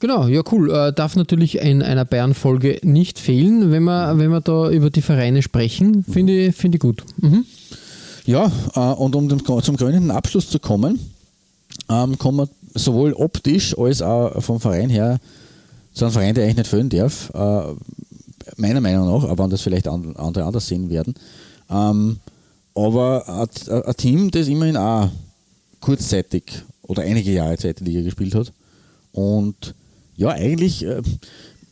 Genau, ja cool. Äh, darf natürlich in einer Bayern-Folge nicht fehlen, wenn wir, wenn wir da über die Vereine sprechen. Finde ich, find ich gut. Mhm. Ja, äh, und um den, zum krönenden Abschluss zu kommen, ähm, kommen wir sowohl optisch als auch vom Verein her zu einem Verein, der eigentlich nicht fehlen darf. Äh, meiner Meinung nach, aber das vielleicht andere anders sehen werden. Ähm, aber ein Team, das immerhin auch kurzzeitig oder einige Jahre Zeit in Liga gespielt hat und ja, eigentlich, äh,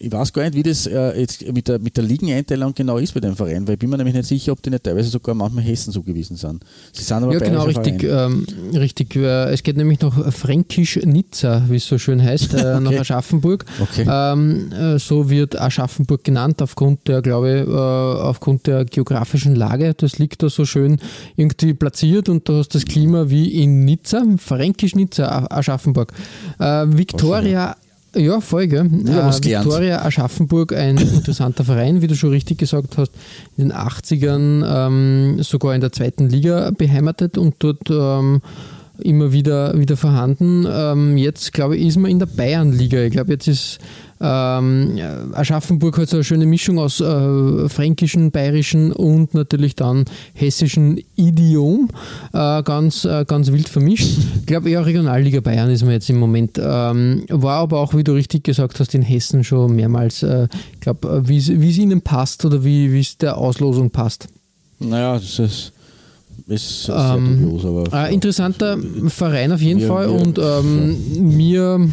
ich weiß gar nicht, wie das äh, jetzt mit der, mit der Ligeneinteilung genau ist bei dem Verein, weil ich bin mir nämlich nicht sicher, ob die nicht teilweise sogar manchmal Hessen zugewiesen sind. Sie sind aber ja, genau, richtig. Ähm, richtig. Äh, es geht nämlich nach Fränkisch-Nizza, wie es so schön heißt, äh, [laughs] okay. nach Aschaffenburg. Okay. Ähm, äh, so wird Aschaffenburg genannt, aufgrund der, glaube ich, äh, aufgrund der geografischen Lage. Das liegt da so schön irgendwie platziert und du hast das Klima wie in Nizza, Fränkisch-Nizza, Aschaffenburg. Victoria ja, voll, gell? Äh, Victoria Aschaffenburg, ein [laughs] interessanter Verein, wie du schon richtig gesagt hast, in den 80ern ähm, sogar in der zweiten Liga beheimatet und dort ähm, immer wieder, wieder vorhanden. Ähm, jetzt, glaube ich, ist man in der Bayernliga. Ich glaube, jetzt ist ähm, Aschaffenburg hat so eine schöne Mischung aus äh, fränkischen, bayerischen und natürlich dann hessischen Idiom. Äh, ganz, äh, ganz wild vermischt. Ich glaube eher Regionalliga Bayern ist man jetzt im Moment. Ähm, war aber auch, wie du richtig gesagt hast, in Hessen schon mehrmals. Äh, ich glaube, äh, wie es ihnen passt oder wie es der Auslosung passt. Naja, das ist ist ähm, dubios, aber. Äh, interessanter Verein auf jeden wir, Fall wir, und ähm, mir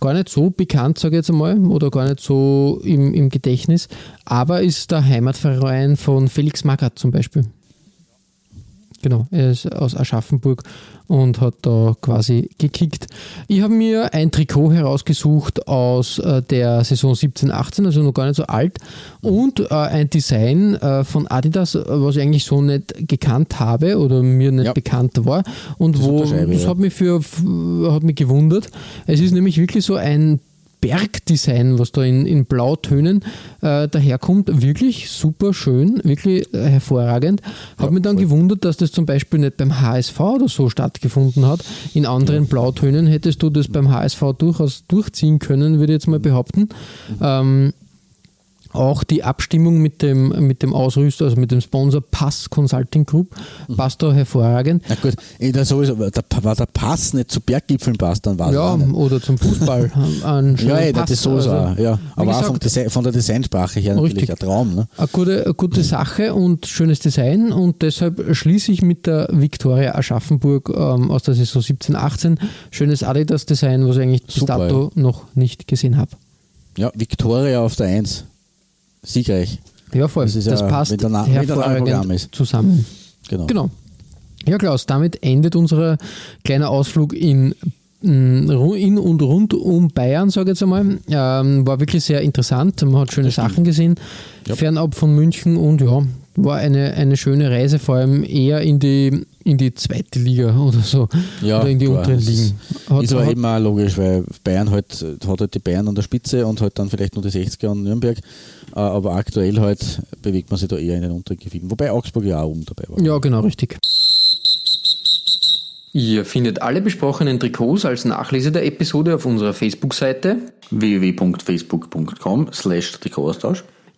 gar nicht so bekannt, sage ich jetzt einmal, oder gar nicht so im, im Gedächtnis, aber ist der Heimatverein von Felix Magath zum Beispiel. Genau, er ist aus Aschaffenburg und hat da quasi gekickt. Ich habe mir ein Trikot herausgesucht aus äh, der Saison 17-18, also noch gar nicht so alt, und äh, ein Design äh, von Adidas, was ich eigentlich so nicht gekannt habe oder mir nicht ja. bekannt war und das wo das hat mich für hat mich gewundert. Es ist nämlich wirklich so ein Bergdesign, was da in, in Blautönen äh, daherkommt, wirklich super schön, wirklich äh, hervorragend. Habe ja, mich dann voll. gewundert, dass das zum Beispiel nicht beim HSV oder so stattgefunden hat. In anderen ja. Blautönen hättest du das beim HSV durchaus durchziehen können, würde ich jetzt mal behaupten. Mhm. Ähm, auch die Abstimmung mit dem, mit dem Ausrüster, also mit dem Sponsor Pass Consulting Group, mhm. passt da hervorragend. Na gut, da sowieso, da war der Pass nicht zu Berggipfeln passt, dann war Ja, oder zum Fußball. [laughs] ja, ey, das ist so, also, ja. aber gesagt, auch Design, von der Designsprache her natürlich richtig. ein Traum. Ne? Eine, gute, eine gute Sache und schönes Design und deshalb schließe ich mit der Victoria Aschaffenburg ähm, aus der Saison 17, 18. Schönes Adidas-Design, was ich eigentlich bis dato ja. noch nicht gesehen habe. Ja, Victoria auf der 1 siegreich. Ja, voll. Das, ist das ja, passt hervorragend zusammen. Genau. genau. Ja, Klaus, damit endet unser kleiner Ausflug in in und rund um Bayern, sage ich jetzt einmal. Ähm, war wirklich sehr interessant. Man hat schöne Sachen gesehen. Ja. Fernab von München und ja, war eine, eine schöne Reise, vor allem eher in die, in die zweite Liga oder so. Ja, oder in die klar. unteren Ligen. Hat, ist aber hat, eben auch logisch, weil Bayern halt, hat halt die Bayern an der Spitze und halt dann vielleicht nur die 60er und Nürnberg. Äh, aber aktuell halt bewegt man sich da eher in den unteren Gefilden. Wobei Augsburg ja auch oben dabei war. Ja, genau, richtig. Ihr findet alle besprochenen Trikots als Nachlese der Episode auf unserer Facebook-Seite www.facebook.com slash Trikotaustausch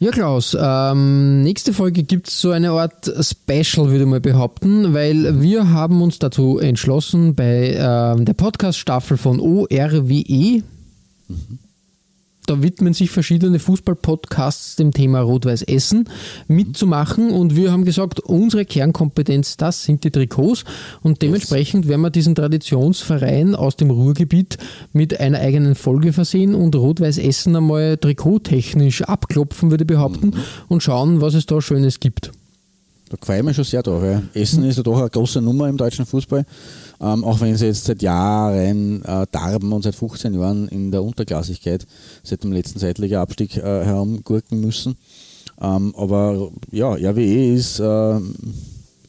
Ja, Klaus, ähm, nächste Folge gibt es so eine Art Special, würde ich mal behaupten, weil wir haben uns dazu entschlossen, bei ähm, der Podcast-Staffel von ORWE, mhm da widmen sich verschiedene Fußball-Podcasts dem Thema Rot-Weiß Essen mitzumachen und wir haben gesagt, unsere Kernkompetenz, das sind die Trikots und dementsprechend werden wir diesen Traditionsverein aus dem Ruhrgebiet mit einer eigenen Folge versehen und Rot-Weiß Essen einmal trikottechnisch abklopfen, würde ich behaupten, mhm. und schauen, was es da Schönes gibt. Da gefällt mir schon sehr da, weil Essen ist ja doch eine große Nummer im deutschen Fußball. Ähm, auch wenn sie jetzt seit Jahren äh, darben und seit 15 Jahren in der Unterklassigkeit seit dem letzten Zeitliga-Abstieg äh, herumgurken müssen. Ähm, aber ja, RWE ist äh,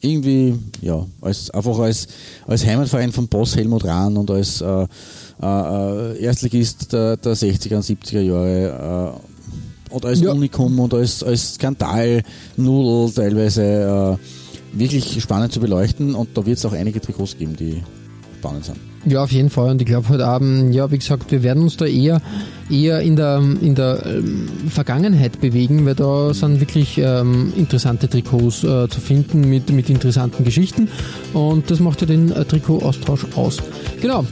irgendwie, ja, als, einfach als, als Heimatverein von Boss Helmut Rahn und als äh, äh, äh Erstligist der, der 60er und 70er Jahre und als ja. Unikum und als, als Skandal-Nudel teilweise wirklich spannend zu beleuchten und da wird es auch einige Trikots geben, die spannend sind. Ja, auf jeden Fall. Und ich glaube heute Abend, ja, wie gesagt, wir werden uns da eher, eher in der, in der ähm, Vergangenheit bewegen, weil da sind wirklich ähm, interessante Trikots äh, zu finden mit, mit interessanten Geschichten. Und das macht ja den äh, Trikotaustausch aus. Genau.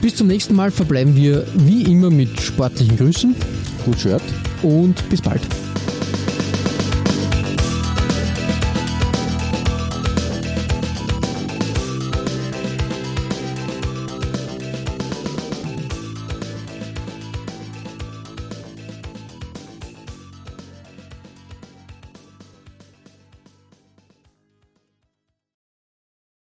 Bis zum nächsten Mal verbleiben wir wie immer mit sportlichen Grüßen. Gut Shirt. Und bis bald.